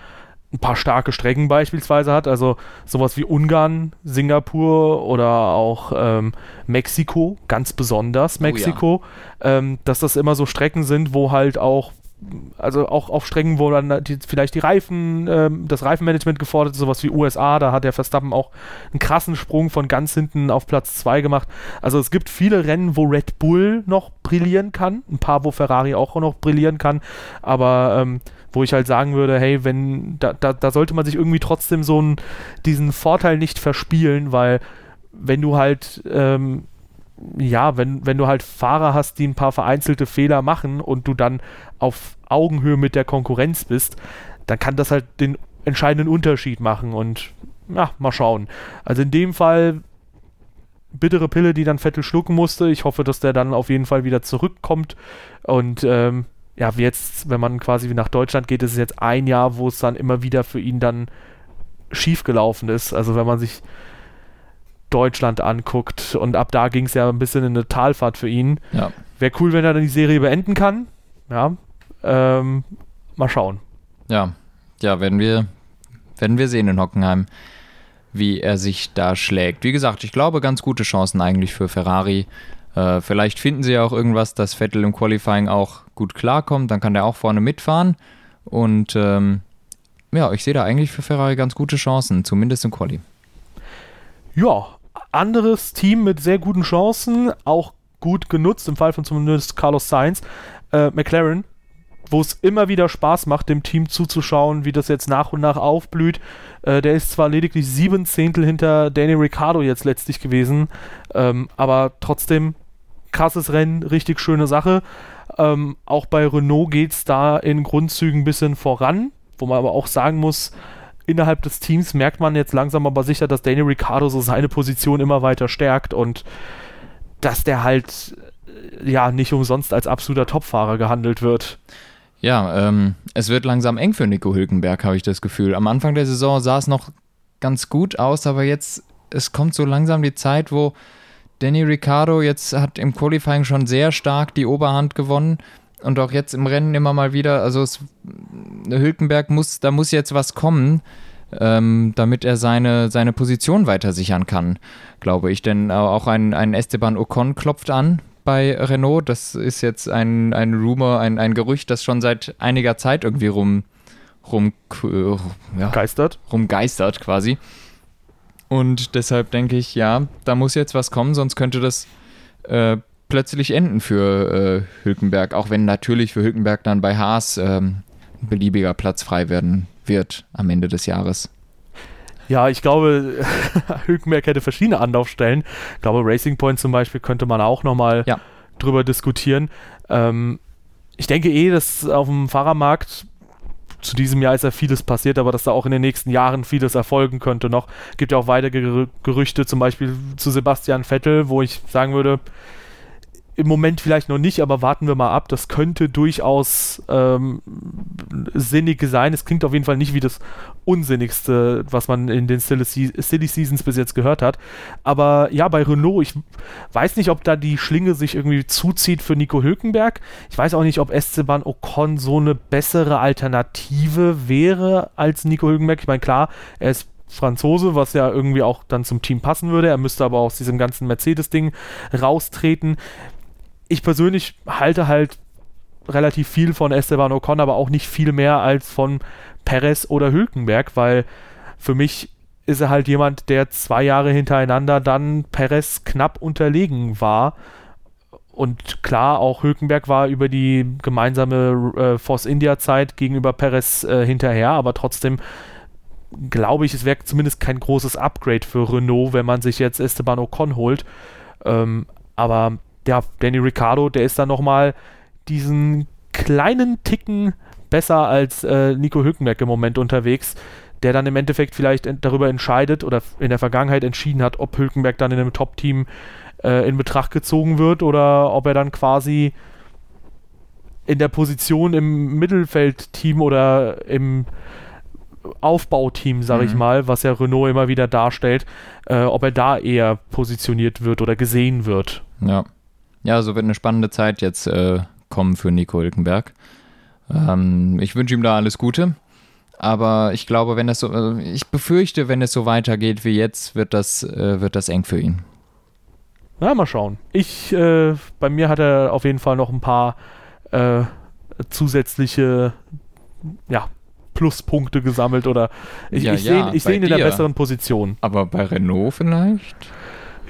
Speaker 1: ein paar starke Strecken beispielsweise hat, also sowas wie Ungarn, Singapur oder auch ähm, Mexiko, ganz besonders Mexiko, oh ja. ähm, dass das immer so Strecken sind, wo halt auch also auch auf Strecken, wo dann die, vielleicht die Reifen, ähm, das Reifenmanagement gefordert ist, sowas wie USA, da hat der Verstappen auch einen krassen Sprung von ganz hinten auf Platz 2 gemacht. Also es gibt viele Rennen, wo Red Bull noch brillieren kann, ein paar, wo Ferrari auch noch brillieren kann, aber ähm, wo ich halt sagen würde, hey, wenn, da, da, da sollte man sich irgendwie trotzdem so einen, diesen Vorteil nicht verspielen, weil wenn du halt ähm, ja, wenn, wenn du halt Fahrer hast, die ein paar vereinzelte Fehler machen und du dann auf Augenhöhe mit der Konkurrenz bist, dann kann das halt den entscheidenden Unterschied machen und ja, mal schauen. Also in dem Fall bittere Pille, die dann Vettel schlucken musste. Ich hoffe, dass der dann auf jeden Fall wieder zurückkommt und ähm, ja, jetzt, wenn man quasi nach Deutschland geht, ist es jetzt ein Jahr, wo es dann immer wieder für ihn dann schief gelaufen ist. Also wenn man sich Deutschland anguckt. Und ab da ging es ja ein bisschen in eine Talfahrt für ihn. Ja. Wäre cool, wenn er dann die Serie beenden kann. Ja. Ähm, mal schauen.
Speaker 2: Ja, ja, werden wir, werden wir sehen in Hockenheim, wie er sich da schlägt. Wie gesagt, ich glaube, ganz gute Chancen eigentlich für Ferrari. Äh, vielleicht finden sie ja auch irgendwas, dass Vettel im Qualifying auch gut klarkommt. Dann kann der auch vorne mitfahren. Und ähm, ja, ich sehe da eigentlich für Ferrari ganz gute Chancen, zumindest im Quali.
Speaker 1: Ja, anderes Team mit sehr guten Chancen, auch gut genutzt, im Fall von zumindest Carlos Sainz, äh, McLaren, wo es immer wieder Spaß macht, dem Team zuzuschauen, wie das jetzt nach und nach aufblüht. Äh, der ist zwar lediglich sieben Zehntel hinter Danny Ricciardo jetzt letztlich gewesen, ähm, aber trotzdem krasses Rennen, richtig schöne Sache. Ähm, auch bei Renault geht es da in Grundzügen ein bisschen voran, wo man aber auch sagen muss, innerhalb des Teams merkt man jetzt langsam aber sicher, dass Danny Ricciardo so seine Position immer weiter stärkt und dass der halt äh, ja nicht umsonst als absoluter Topfahrer gehandelt wird.
Speaker 2: Ja, ähm, es wird langsam eng für Nico Hülkenberg, habe ich das Gefühl. Am Anfang der Saison sah es noch ganz gut aus, aber jetzt, es kommt so langsam die Zeit, wo Danny Ricciardo jetzt hat im Qualifying schon sehr stark die Oberhand gewonnen und auch jetzt im Rennen immer mal wieder, also es, Hülkenberg muss, da muss jetzt was kommen, ähm, damit er seine, seine Position weiter sichern kann, glaube ich. Denn auch ein, ein Esteban Ocon klopft an bei Renault. Das ist jetzt ein, ein Rumor, ein, ein Gerücht, das schon seit einiger Zeit irgendwie rum, rum
Speaker 1: ja, geistert.
Speaker 2: rumgeistert quasi. Und deshalb denke ich, ja, da muss jetzt was kommen, sonst könnte das äh, plötzlich enden für äh, Hülkenberg, auch wenn natürlich für Hülkenberg dann bei Haas ähm, ein beliebiger Platz frei werden wird am Ende des Jahres.
Speaker 1: Ja, ich glaube, Hülkenberg hätte verschiedene Anlaufstellen. Ich glaube, Racing Point zum Beispiel könnte man auch nochmal ja. drüber diskutieren. Ähm, ich denke eh, dass auf dem Fahrermarkt zu diesem Jahr ist ja vieles passiert, aber dass da auch in den nächsten Jahren vieles erfolgen könnte noch. Gibt ja auch weitere Gerüchte, zum Beispiel zu Sebastian Vettel, wo ich sagen würde, im Moment vielleicht noch nicht, aber warten wir mal ab. Das könnte durchaus ähm, sinnig sein. Es klingt auf jeden Fall nicht wie das Unsinnigste, was man in den Silly, Silly Seasons bis jetzt gehört hat. Aber ja, bei Renault, ich weiß nicht, ob da die Schlinge sich irgendwie zuzieht für Nico Hülkenberg. Ich weiß auch nicht, ob Esteban Ocon so eine bessere Alternative wäre als Nico Hülkenberg. Ich meine, klar, er ist Franzose, was ja irgendwie auch dann zum Team passen würde. Er müsste aber aus diesem ganzen Mercedes-Ding raustreten ich persönlich halte halt relativ viel von Esteban Ocon, aber auch nicht viel mehr als von Perez oder Hülkenberg, weil für mich ist er halt jemand, der zwei Jahre hintereinander dann Perez knapp unterlegen war. Und klar, auch Hülkenberg war über die gemeinsame äh, Force India-Zeit gegenüber Perez äh, hinterher, aber trotzdem glaube ich, es wäre zumindest kein großes Upgrade für Renault, wenn man sich jetzt Esteban Ocon holt. Ähm, aber ja, Danny Ricciardo, der ist dann nochmal diesen kleinen Ticken besser als äh, Nico Hülkenberg im Moment unterwegs, der dann im Endeffekt vielleicht darüber entscheidet oder in der Vergangenheit entschieden hat, ob Hülkenberg dann in einem Top-Team äh, in Betracht gezogen wird oder ob er dann quasi in der Position im Mittelfeldteam oder im Aufbauteam, sage mhm. ich mal, was ja Renault immer wieder darstellt, äh, ob er da eher positioniert wird oder gesehen wird.
Speaker 2: Ja, ja, so wird eine spannende Zeit jetzt äh, kommen für Nico Hülkenberg. Ähm, ich wünsche ihm da alles Gute. Aber ich glaube, wenn das so, äh, ich befürchte, wenn es so weitergeht wie jetzt, wird das, äh, wird das eng für ihn.
Speaker 1: Na, mal schauen. Ich, äh, bei mir hat er auf jeden Fall noch ein paar äh, zusätzliche, ja, Pluspunkte gesammelt oder ich,
Speaker 2: ja,
Speaker 1: ich sehe
Speaker 2: ja,
Speaker 1: seh ihn in der besseren Position.
Speaker 2: Aber bei Renault vielleicht?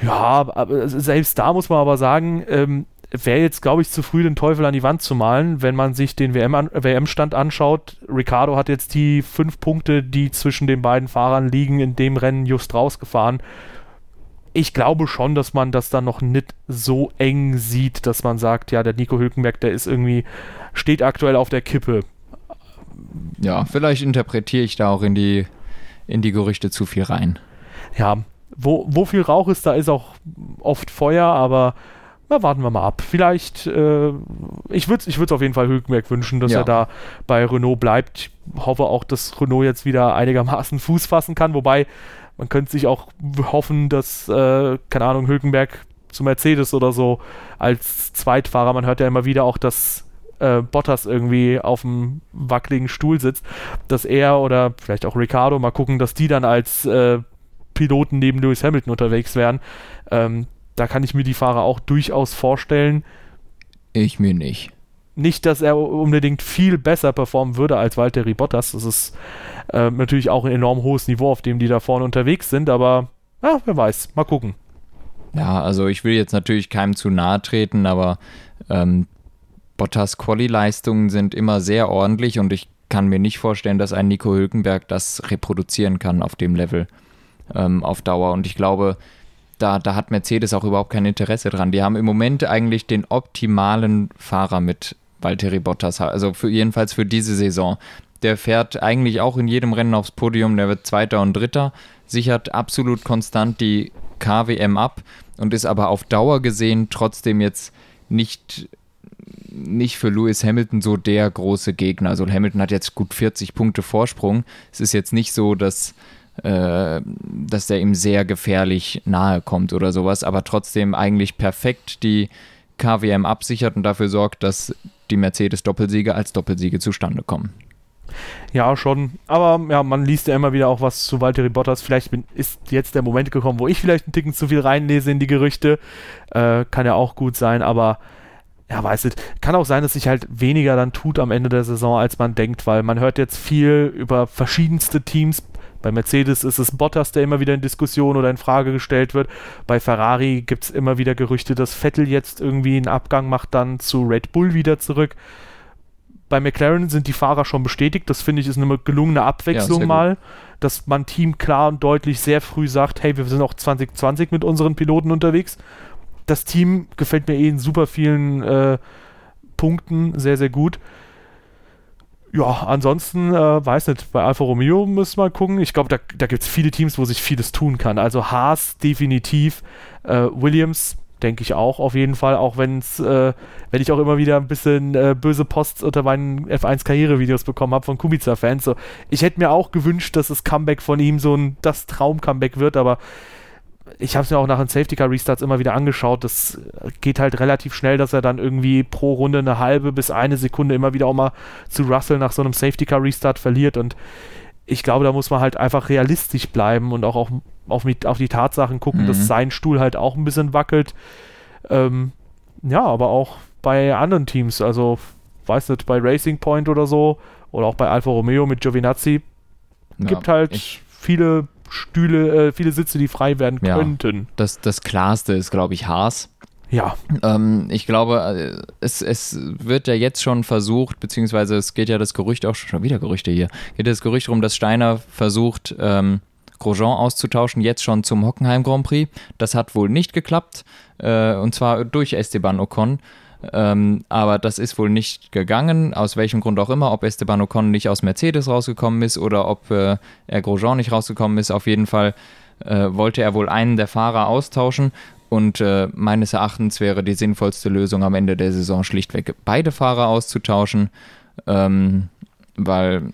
Speaker 1: Ja, aber selbst da muss man aber sagen, ähm, wäre jetzt, glaube ich, zu früh, den Teufel an die Wand zu malen, wenn man sich den WM-Stand an, anschaut. Ricardo hat jetzt die fünf Punkte, die zwischen den beiden Fahrern liegen, in dem Rennen just rausgefahren. Ich glaube schon, dass man das dann noch nicht so eng sieht, dass man sagt, ja, der Nico Hülkenberg, der ist irgendwie, steht aktuell auf der Kippe.
Speaker 2: Ja, vielleicht interpretiere ich da auch in die, in die Gerüchte zu viel rein.
Speaker 1: Ja, wo, wo viel Rauch ist, da ist auch oft Feuer, aber na, warten wir mal ab. Vielleicht, äh, ich würde es ich auf jeden Fall Hülkenberg wünschen, dass ja. er da bei Renault bleibt. Ich hoffe auch, dass Renault jetzt wieder einigermaßen Fuß fassen kann, wobei man könnte sich auch hoffen, dass, äh, keine Ahnung, Hülkenberg zu Mercedes oder so als Zweitfahrer, man hört ja immer wieder auch, dass äh, Bottas irgendwie auf dem wackeligen Stuhl sitzt, dass er oder vielleicht auch Ricardo mal gucken, dass die dann als äh, Piloten neben Lewis Hamilton unterwegs wären. Ähm, da kann ich mir die Fahrer auch durchaus vorstellen.
Speaker 2: Ich mir nicht.
Speaker 1: Nicht, dass er unbedingt viel besser performen würde als Valtteri Bottas. Das ist äh, natürlich auch ein enorm hohes Niveau, auf dem die da vorne unterwegs sind, aber ja, wer weiß. Mal gucken.
Speaker 2: Ja, also ich will jetzt natürlich keinem zu nahe treten, aber ähm, Bottas Quali-Leistungen sind immer sehr ordentlich und ich kann mir nicht vorstellen, dass ein Nico Hülkenberg das reproduzieren kann auf dem Level ähm, auf Dauer. Und ich glaube, da, da hat Mercedes auch überhaupt kein Interesse dran. Die haben im Moment eigentlich den optimalen Fahrer mit Valtteri Bottas, also für, jedenfalls für diese Saison. Der fährt eigentlich auch in jedem Rennen aufs Podium, der wird Zweiter und Dritter, sichert absolut konstant die KWM ab und ist aber auf Dauer gesehen trotzdem jetzt nicht, nicht für Lewis Hamilton so der große Gegner. Also Hamilton hat jetzt gut 40 Punkte Vorsprung. Es ist jetzt nicht so, dass äh, dass der ihm sehr gefährlich nahe kommt oder sowas, aber trotzdem eigentlich perfekt die KWM absichert und dafür sorgt, dass die Mercedes-Doppelsiege als Doppelsiege zustande kommen.
Speaker 1: Ja, schon. Aber ja, man liest ja immer wieder auch was zu Valtteri Bottas. Vielleicht bin, ist jetzt der Moment gekommen, wo ich vielleicht einen Ticken zu viel reinlese in die Gerüchte. Äh, kann ja auch gut sein, aber ja, weißt du, kann auch sein, dass sich halt weniger dann tut am Ende der Saison, als man denkt, weil man hört jetzt viel über verschiedenste Teams bei Mercedes ist es Bottas, der immer wieder in Diskussion oder in Frage gestellt wird. Bei Ferrari gibt es immer wieder Gerüchte, dass Vettel jetzt irgendwie einen Abgang macht, dann zu Red Bull wieder zurück. Bei McLaren sind die Fahrer schon bestätigt. Das finde ich ist eine gelungene Abwechslung ja, mal, dass man Team klar und deutlich sehr früh sagt, hey, wir sind auch 2020 mit unseren Piloten unterwegs. Das Team gefällt mir eh in super vielen äh, Punkten sehr, sehr gut. Ja, ansonsten, äh, weiß nicht, bei Alfa Romeo müssen wir gucken. Ich glaube, da, da gibt es viele Teams, wo sich vieles tun kann. Also Haas definitiv, äh, Williams denke ich auch auf jeden Fall, auch wenn's, äh, wenn ich auch immer wieder ein bisschen äh, böse Posts unter meinen F1-Karriere-Videos bekommen habe von Kubica-Fans. So, ich hätte mir auch gewünscht, dass das Comeback von ihm so ein das Traum-Comeback wird, aber ich habe es mir auch nach den Safety Car Restarts immer wieder angeschaut. Das geht halt relativ schnell, dass er dann irgendwie pro Runde eine halbe bis eine Sekunde immer wieder auch mal zu Russell nach so einem Safety Car Restart verliert. Und ich glaube, da muss man halt einfach realistisch bleiben und auch auf, auf, auf die Tatsachen gucken, mhm. dass sein Stuhl halt auch ein bisschen wackelt. Ähm, ja, aber auch bei anderen Teams. Also weiß nicht, bei Racing Point oder so oder auch bei Alfa Romeo mit Giovinazzi ja, gibt halt viele Stühle, äh, viele Sitze, die frei werden ja, könnten.
Speaker 2: Das, das klarste ist, glaube ich, Haas.
Speaker 1: Ja.
Speaker 2: Ähm, ich glaube, äh, es, es wird ja jetzt schon versucht, beziehungsweise es geht ja das Gerücht auch schon wieder Gerüchte hier, geht das Gerücht darum, dass Steiner versucht, ähm, Grosjean auszutauschen, jetzt schon zum Hockenheim Grand Prix. Das hat wohl nicht geklappt, äh, und zwar durch Esteban Ocon. Ähm, aber das ist wohl nicht gegangen, aus welchem Grund auch immer, ob Esteban Ocon nicht aus Mercedes rausgekommen ist oder ob äh, er Grosjean nicht rausgekommen ist. Auf jeden Fall äh, wollte er wohl einen der Fahrer austauschen und äh, meines Erachtens wäre die sinnvollste Lösung am Ende der Saison schlichtweg beide Fahrer auszutauschen, ähm, weil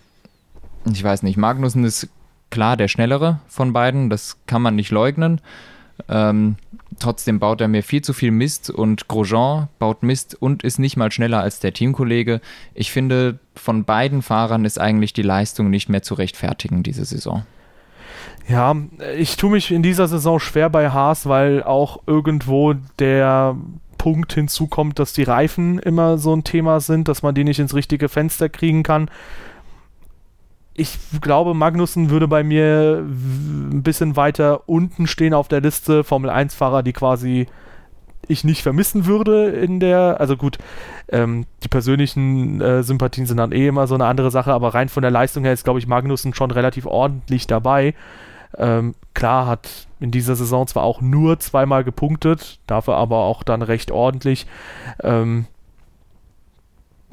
Speaker 2: ich weiß nicht, Magnussen ist klar der schnellere von beiden, das kann man nicht leugnen. Ähm, trotzdem baut er mir viel zu viel Mist und Grosjean baut Mist und ist nicht mal schneller als der Teamkollege. Ich finde, von beiden Fahrern ist eigentlich die Leistung nicht mehr zu rechtfertigen diese Saison.
Speaker 1: Ja, ich tue mich in dieser Saison schwer bei Haas, weil auch irgendwo der Punkt hinzukommt, dass die Reifen immer so ein Thema sind, dass man die nicht ins richtige Fenster kriegen kann. Ich glaube, Magnussen würde bei mir ein bisschen weiter unten stehen auf der Liste Formel 1-Fahrer, die quasi ich nicht vermissen würde in der, also gut, ähm, die persönlichen äh, Sympathien sind dann eh immer so eine andere Sache, aber rein von der Leistung her ist, glaube ich, Magnussen schon relativ ordentlich dabei. Ähm, klar hat in dieser Saison zwar auch nur zweimal gepunktet, dafür aber auch dann recht ordentlich. Ähm,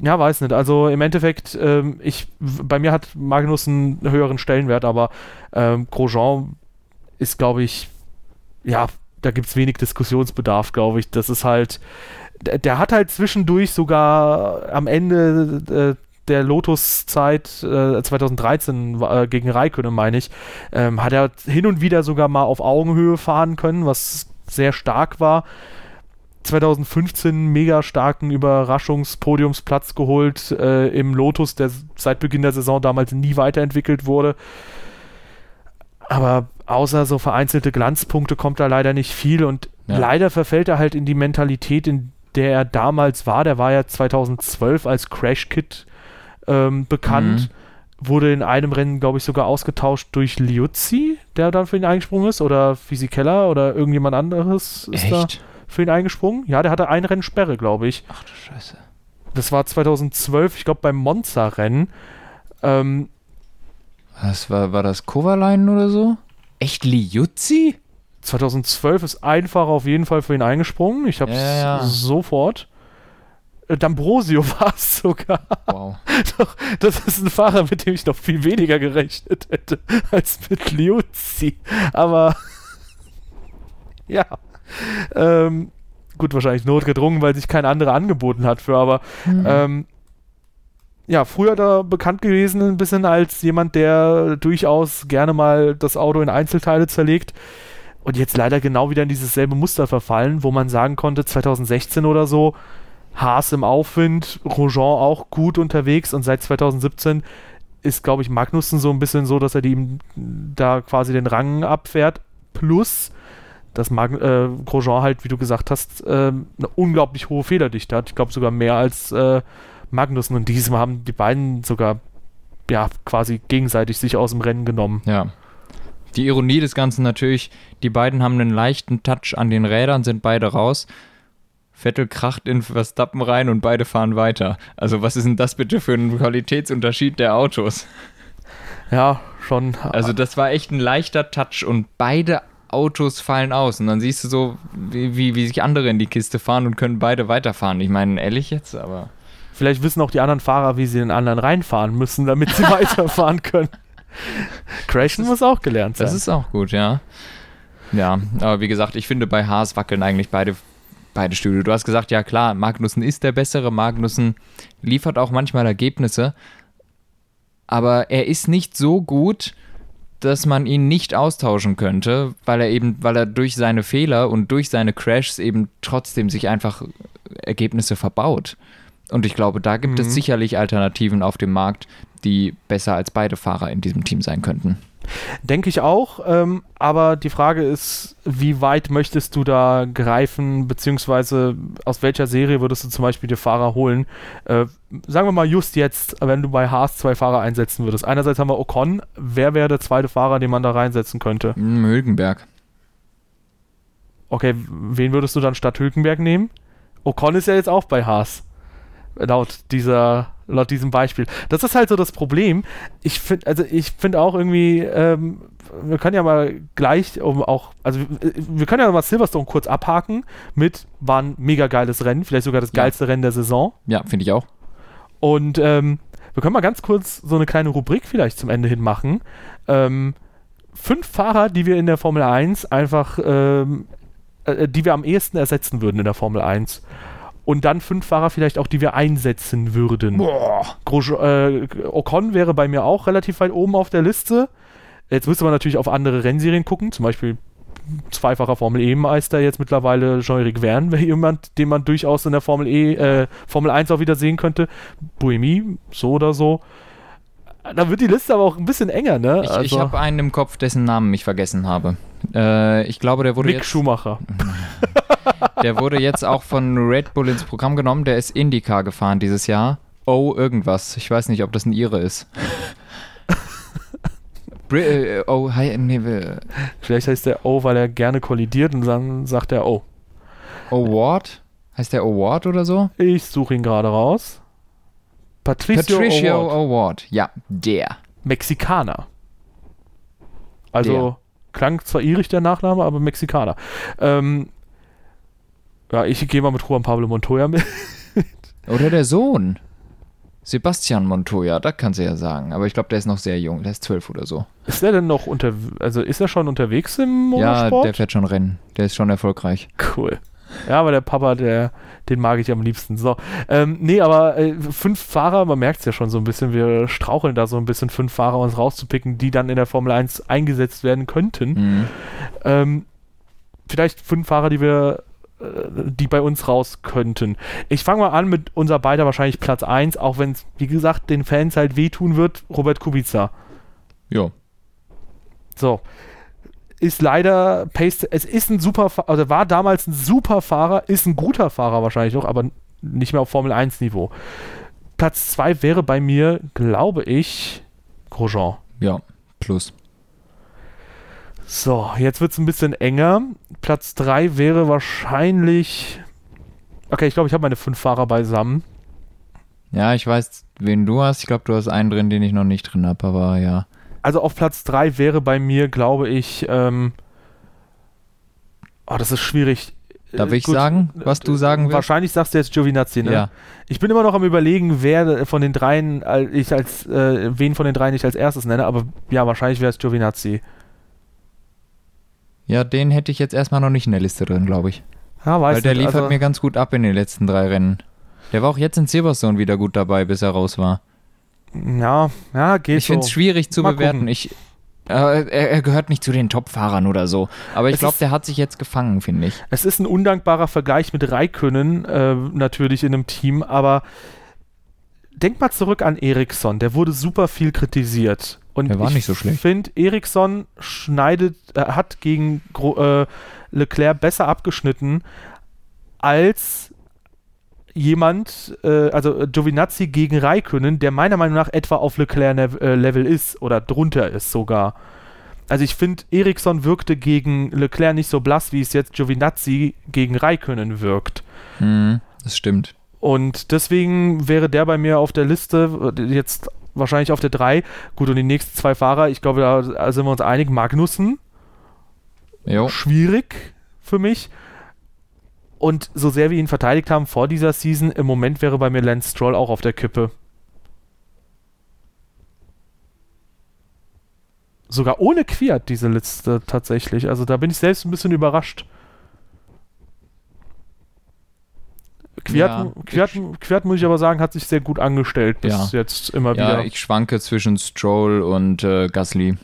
Speaker 1: ja, weiß nicht. Also im Endeffekt, ähm, ich, bei mir hat Magnus einen höheren Stellenwert, aber ähm, Grosjean ist, glaube ich, ja, da gibt es wenig Diskussionsbedarf, glaube ich. Das ist halt, der, der, hat halt zwischendurch sogar am Ende äh, der Lotus-Zeit äh, 2013 äh, gegen Raikkonen, meine ich, ähm, hat er hin und wieder sogar mal auf Augenhöhe fahren können, was sehr stark war. 2015 mega starken Überraschungspodiumsplatz geholt äh, im Lotus, der seit Beginn der Saison damals nie weiterentwickelt wurde. Aber außer so vereinzelte Glanzpunkte kommt da leider nicht viel und ja. leider verfällt er halt in die Mentalität, in der er damals war. Der war ja 2012 als Crash Kit ähm, bekannt. Mhm. Wurde in einem Rennen, glaube ich, sogar ausgetauscht durch Liuzzi, der dann für ihn eingesprungen ist, oder Fisichella oder irgendjemand anderes ist Echt? da für ihn eingesprungen. Ja, der hatte ein Rennen Sperre, glaube ich.
Speaker 2: Ach du Scheiße.
Speaker 1: Das war 2012, ich glaube, beim Monza-Rennen. Ähm,
Speaker 2: Was war, war das Kovalainen oder so? Echt Liuzzi?
Speaker 1: 2012 ist einfach auf jeden Fall für ihn eingesprungen. Ich habe es ja, ja. sofort. Äh, D'Ambrosio war es sogar. Wow. Doch, das ist ein Fahrer, mit dem ich noch viel weniger gerechnet hätte als mit Liuzzi. Aber ja. Ähm, gut, wahrscheinlich notgedrungen, weil sich kein anderer angeboten hat für, aber mhm. ähm, ja, früher da bekannt gewesen, ein bisschen als jemand, der durchaus gerne mal das Auto in Einzelteile zerlegt. Und jetzt leider genau wieder in dieses selbe Muster verfallen, wo man sagen konnte, 2016 oder so, Haas im Aufwind, Rojon auch gut unterwegs und seit 2017 ist, glaube ich, Magnussen so ein bisschen so, dass er ihm da quasi den Rang abfährt. Plus, dass Mag äh, Grosjean halt, wie du gesagt hast, äh, eine unglaublich hohe Fehlerdichte hat. Ich glaube sogar mehr als äh, Magnussen. Und diesmal haben die beiden sogar ja quasi gegenseitig sich aus dem Rennen genommen.
Speaker 2: Ja. Die Ironie des Ganzen natürlich, die beiden haben einen leichten Touch an den Rädern, sind beide raus. Vettel kracht in Verstappen rein und beide fahren weiter. Also was ist denn das bitte für ein Qualitätsunterschied der Autos?
Speaker 1: Ja, schon.
Speaker 2: Also das war echt ein leichter Touch und beide Autos fallen aus. Und dann siehst du so, wie, wie, wie sich andere in die Kiste fahren und können beide weiterfahren. Ich meine, ehrlich jetzt, aber...
Speaker 1: Vielleicht wissen auch die anderen Fahrer, wie sie den anderen reinfahren müssen, damit sie weiterfahren können. Crashen muss auch gelernt sein.
Speaker 2: Das ist auch gut, ja. Ja, aber wie gesagt, ich finde, bei Haas wackeln eigentlich beide beide Stühle. Du hast gesagt, ja klar, Magnussen ist der bessere, Magnussen liefert auch manchmal Ergebnisse, aber er ist nicht so gut, dass man ihn nicht austauschen könnte, weil er eben, weil er durch seine Fehler und durch seine Crashs eben trotzdem sich einfach Ergebnisse verbaut. Und ich glaube, da gibt mhm. es sicherlich Alternativen auf dem Markt, die besser als beide Fahrer in diesem Team sein könnten.
Speaker 1: Denke ich auch, ähm, aber die Frage ist, wie weit möchtest du da greifen, beziehungsweise aus welcher Serie würdest du zum Beispiel die Fahrer holen? Äh, sagen wir mal just jetzt, wenn du bei Haas zwei Fahrer einsetzen würdest. Einerseits haben wir Ocon, wer wäre der zweite Fahrer, den man da reinsetzen könnte?
Speaker 2: Hm, Hülkenberg.
Speaker 1: Okay, wen würdest du dann statt Hülkenberg nehmen? Ocon ist ja jetzt auch bei Haas. Laut dieser, laut diesem Beispiel. Das ist halt so das Problem. Ich finde, also ich finde auch irgendwie, ähm, wir können ja mal gleich um auch, also wir können ja mal Silverstone kurz abhaken mit, war ein mega geiles Rennen, vielleicht sogar das geilste ja. Rennen der Saison.
Speaker 2: Ja, finde ich auch.
Speaker 1: Und ähm, wir können mal ganz kurz so eine kleine Rubrik vielleicht zum Ende hin machen. Ähm, fünf Fahrer, die wir in der Formel 1 einfach ähm, äh, die wir am ehesten ersetzen würden in der Formel 1. Und dann fünf Fahrer vielleicht auch, die wir einsetzen würden. Boah. äh, Ocon wäre bei mir auch relativ weit oben auf der Liste. Jetzt müsste man natürlich auf andere Rennserien gucken, zum Beispiel zweifacher Formel E-Meister jetzt mittlerweile Jean-Eric Verne wäre jemand, den man durchaus in der Formel E, äh, Formel 1 auch wieder sehen könnte. Buemi, so oder so. Da wird die Liste aber auch ein bisschen enger, ne?
Speaker 2: Ich, also, ich habe einen im Kopf, dessen Namen ich vergessen habe. Äh, ich glaube, der wurde
Speaker 1: Mick
Speaker 2: jetzt.
Speaker 1: Schumacher.
Speaker 2: Der wurde jetzt auch von Red Bull ins Programm genommen. Der ist IndyCar gefahren dieses Jahr. Oh, irgendwas. Ich weiß nicht, ob das ein Ire ist.
Speaker 1: Bri äh, oh, hi, nee, Vielleicht heißt der O, weil er gerne kollidiert und dann sagt er O.
Speaker 2: Award? Heißt der Award oder so?
Speaker 1: Ich suche ihn gerade raus.
Speaker 2: Patricio, Patricio Award. Award. Ja, der.
Speaker 1: Mexikaner. Also der. klang zwar irisch der Nachname, aber Mexikaner. Ähm, ja, ich gehe mal mit Juan Pablo Montoya mit.
Speaker 2: Oder der Sohn. Sebastian Montoya, da kannst du ja sagen. Aber ich glaube, der ist noch sehr jung. Der ist zwölf oder so.
Speaker 1: Ist der denn noch unter, also ist er schon unterwegs im Motorsport?
Speaker 2: Ja, der fährt schon Rennen. Der ist schon erfolgreich.
Speaker 1: Cool. Ja, aber der Papa, der, den mag ich am liebsten. So, ähm, nee, aber äh, fünf Fahrer, man merkt es ja schon so ein bisschen, wir straucheln da so ein bisschen, fünf Fahrer uns rauszupicken, die dann in der Formel 1 eingesetzt werden könnten. Mhm. Ähm, vielleicht fünf Fahrer, die wir äh, die bei uns raus könnten. Ich fange mal an mit unser beider wahrscheinlich Platz 1, auch wenn es, wie gesagt, den Fans halt wehtun wird, Robert Kubica.
Speaker 2: Ja.
Speaker 1: So ist leider Pace, es ist ein super, also war damals ein super Fahrer, ist ein guter Fahrer wahrscheinlich noch, aber nicht mehr auf Formel 1 Niveau. Platz 2 wäre bei mir, glaube ich, Grosjean.
Speaker 2: Ja, plus.
Speaker 1: So, jetzt wird es ein bisschen enger. Platz 3 wäre wahrscheinlich. Okay, ich glaube, ich habe meine fünf Fahrer beisammen.
Speaker 2: Ja, ich weiß, wen du hast. Ich glaube, du hast einen drin, den ich noch nicht drin habe, aber ja.
Speaker 1: Also auf Platz 3 wäre bei mir, glaube ich, ähm, oh, das ist schwierig.
Speaker 2: Darf ich Gut, sagen, was du sagen
Speaker 1: willst? Wahrscheinlich sagst du jetzt Giovinazzi, ne?
Speaker 2: Ja.
Speaker 1: Ich bin immer noch am überlegen, wer von den dreien ich als, äh, wen von den dreien ich als erstes nenne, aber ja, wahrscheinlich wäre es Giovinazzi.
Speaker 2: Ja, den hätte ich jetzt erstmal noch nicht in der Liste drin, glaube ich. Ja, weiß Weil der nicht, liefert also mir ganz gut ab in den letzten drei Rennen. Der war auch jetzt in Silverstone wieder gut dabei, bis er raus war.
Speaker 1: Ja, ja, geht
Speaker 2: Ich finde es schwierig zu Mal bewerten. Ich, äh, er, er, gehört nicht zu den Top-Fahrern oder so. Aber ich glaube, der hat sich jetzt gefangen, finde ich.
Speaker 1: Es ist ein undankbarer Vergleich mit Raikönnen, äh, natürlich in einem Team, aber denk mal zurück an Ericsson. Der wurde super viel kritisiert. Und
Speaker 2: der war nicht so schlecht.
Speaker 1: Ich finde, Ericsson schneidet, äh, hat gegen äh, Leclerc besser abgeschnitten als jemand, äh, also Giovinazzi gegen Raikönnen, der meiner Meinung nach etwa auf Leclerc-Level ist oder drunter ist sogar. Also ich finde, Eriksson wirkte gegen Leclerc nicht so blass, wie es jetzt Giovinazzi gegen Raikönnen wirkt.
Speaker 2: Mhm, das stimmt.
Speaker 1: Und deswegen wäre der bei mir auf der Liste jetzt wahrscheinlich auf der 3. Gut, und die nächsten zwei Fahrer, ich glaube, da sind wir uns einig. Magnussen. Jo. Schwierig für mich. Und so sehr wir ihn verteidigt haben vor dieser Season, im Moment wäre bei mir Lance Stroll auch auf der Kippe. Sogar ohne Quiert diese Liste tatsächlich. Also da bin ich selbst ein bisschen überrascht. Quiert, ja, Quiert, muss ich aber sagen, hat sich sehr gut angestellt bis ja. jetzt immer wieder.
Speaker 2: Ja, ich schwanke zwischen Stroll und äh, Gasly.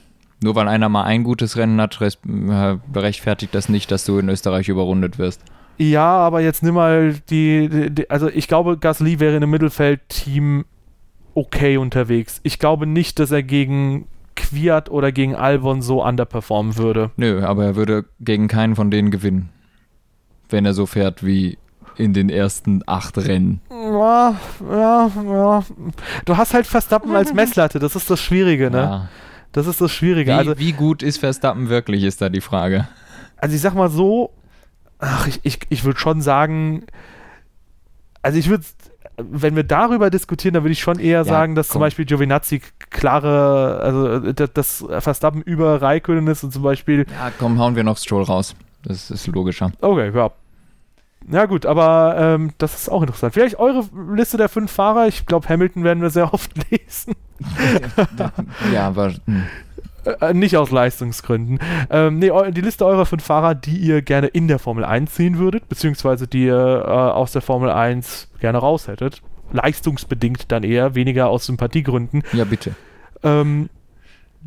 Speaker 2: Nur weil einer mal ein gutes Rennen hat, äh, berechtfertigt das nicht, dass du in Österreich überrundet wirst.
Speaker 1: Ja, aber jetzt nimm mal die, die, die also ich glaube, Gasly wäre in einem Mittelfeldteam okay unterwegs. Ich glaube nicht, dass er gegen Kwiat oder gegen Albon so underperformen würde.
Speaker 2: Nö, aber er würde gegen keinen von denen gewinnen. Wenn er so fährt wie in den ersten acht Rennen.
Speaker 1: Ja, ja, ja. Du hast halt Verstappen als Messlatte, das ist das Schwierige, ne?
Speaker 2: Ja.
Speaker 1: Das ist das Schwierige.
Speaker 2: Wie,
Speaker 1: also,
Speaker 2: wie gut ist Verstappen wirklich, ist da die Frage.
Speaker 1: also ich sag mal so, ach, ich, ich, ich würde schon sagen, also ich würde, wenn wir darüber diskutieren, dann würde ich schon eher sagen, dass zum
Speaker 2: komm.
Speaker 1: Beispiel Giovinazzi klare, also äh, dass, Verstappen über Raikönnen ist und zum Beispiel,
Speaker 2: Ja, komm, hauen wir noch Stroll raus. Das ist logischer.
Speaker 1: okay, ja. Ja gut, aber ähm, das ist auch interessant. Vielleicht eure Liste der fünf Fahrer. Ich glaube, Hamilton werden wir sehr oft lesen.
Speaker 2: ja, aber hm.
Speaker 1: Äh, nicht aus Leistungsgründen. Ähm, nee, die Liste eurer fünf Fahrer, die ihr gerne in der Formel 1 sehen würdet, beziehungsweise die ihr äh, aus der Formel 1 gerne raus hättet. Leistungsbedingt dann eher, weniger aus Sympathiegründen.
Speaker 2: ja, bitte.
Speaker 1: Ähm,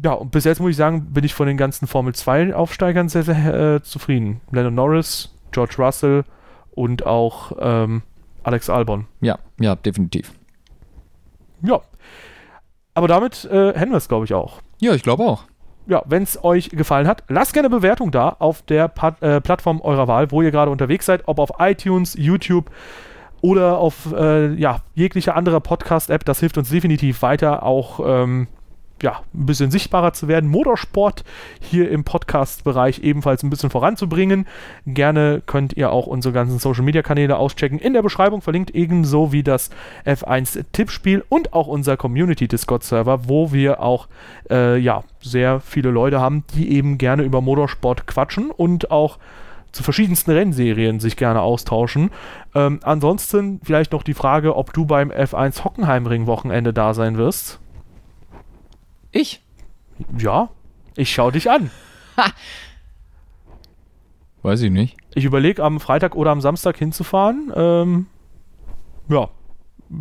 Speaker 1: ja, und bis jetzt muss ich sagen, bin ich von den ganzen Formel 2 Aufsteigern sehr, sehr äh, zufrieden. Lennon Norris, George Russell und auch ähm, Alex Albon.
Speaker 2: Ja, ja, definitiv.
Speaker 1: Ja. Aber damit äh, hätten wir es, glaube ich, auch.
Speaker 2: Ja, ich glaube auch.
Speaker 1: Ja, wenn es euch gefallen hat, lasst gerne Bewertung da auf der Pat äh, Plattform eurer Wahl, wo ihr gerade unterwegs seid, ob auf iTunes, YouTube oder auf äh, ja, jegliche andere Podcast-App. Das hilft uns definitiv weiter, auch ähm, ja, ein bisschen sichtbarer zu werden. Motorsport hier im Podcast-Bereich ebenfalls ein bisschen voranzubringen. Gerne könnt ihr auch unsere ganzen Social-Media-Kanäle auschecken. In der Beschreibung verlinkt ebenso wie das F1-Tippspiel und auch unser Community-Discord-Server, wo wir auch äh, ja, sehr viele Leute haben, die eben gerne über Motorsport quatschen und auch zu verschiedensten Rennserien sich gerne austauschen. Ähm, ansonsten vielleicht noch die Frage, ob du beim F1 Hockenheimring-Wochenende da sein wirst.
Speaker 2: Ich?
Speaker 1: Ja, ich schau dich an.
Speaker 2: Weiß ich nicht.
Speaker 1: Ich überlege, am Freitag oder am Samstag hinzufahren. Ähm, ja,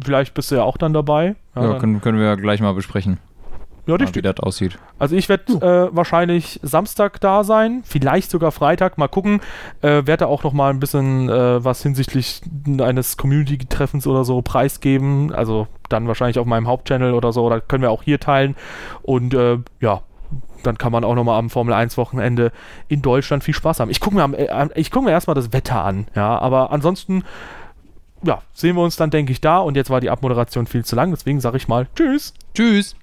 Speaker 1: vielleicht bist du ja auch dann dabei.
Speaker 2: Ja,
Speaker 1: dann-
Speaker 2: können, können wir ja gleich mal besprechen,
Speaker 1: ja
Speaker 2: mal, wie
Speaker 1: richtig.
Speaker 2: das aussieht.
Speaker 1: Also ich werde äh, wahrscheinlich Samstag da sein, vielleicht sogar Freitag. Mal gucken. Äh, werde auch noch mal ein bisschen äh, was hinsichtlich eines Community-Treffens oder so preisgeben. Also dann wahrscheinlich auf meinem Hauptchannel oder so. Da können wir auch hier teilen. Und äh, ja, dann kann man auch noch mal am Formel 1 Wochenende in Deutschland viel Spaß haben. Ich gucke mir, am- äh, ich guck mir erstmal das Wetter an. Ja, aber ansonsten ja, sehen wir uns dann, denke ich, da. Und jetzt war die Abmoderation viel zu lang. Deswegen sage ich mal Tschüss.
Speaker 2: Tschüss.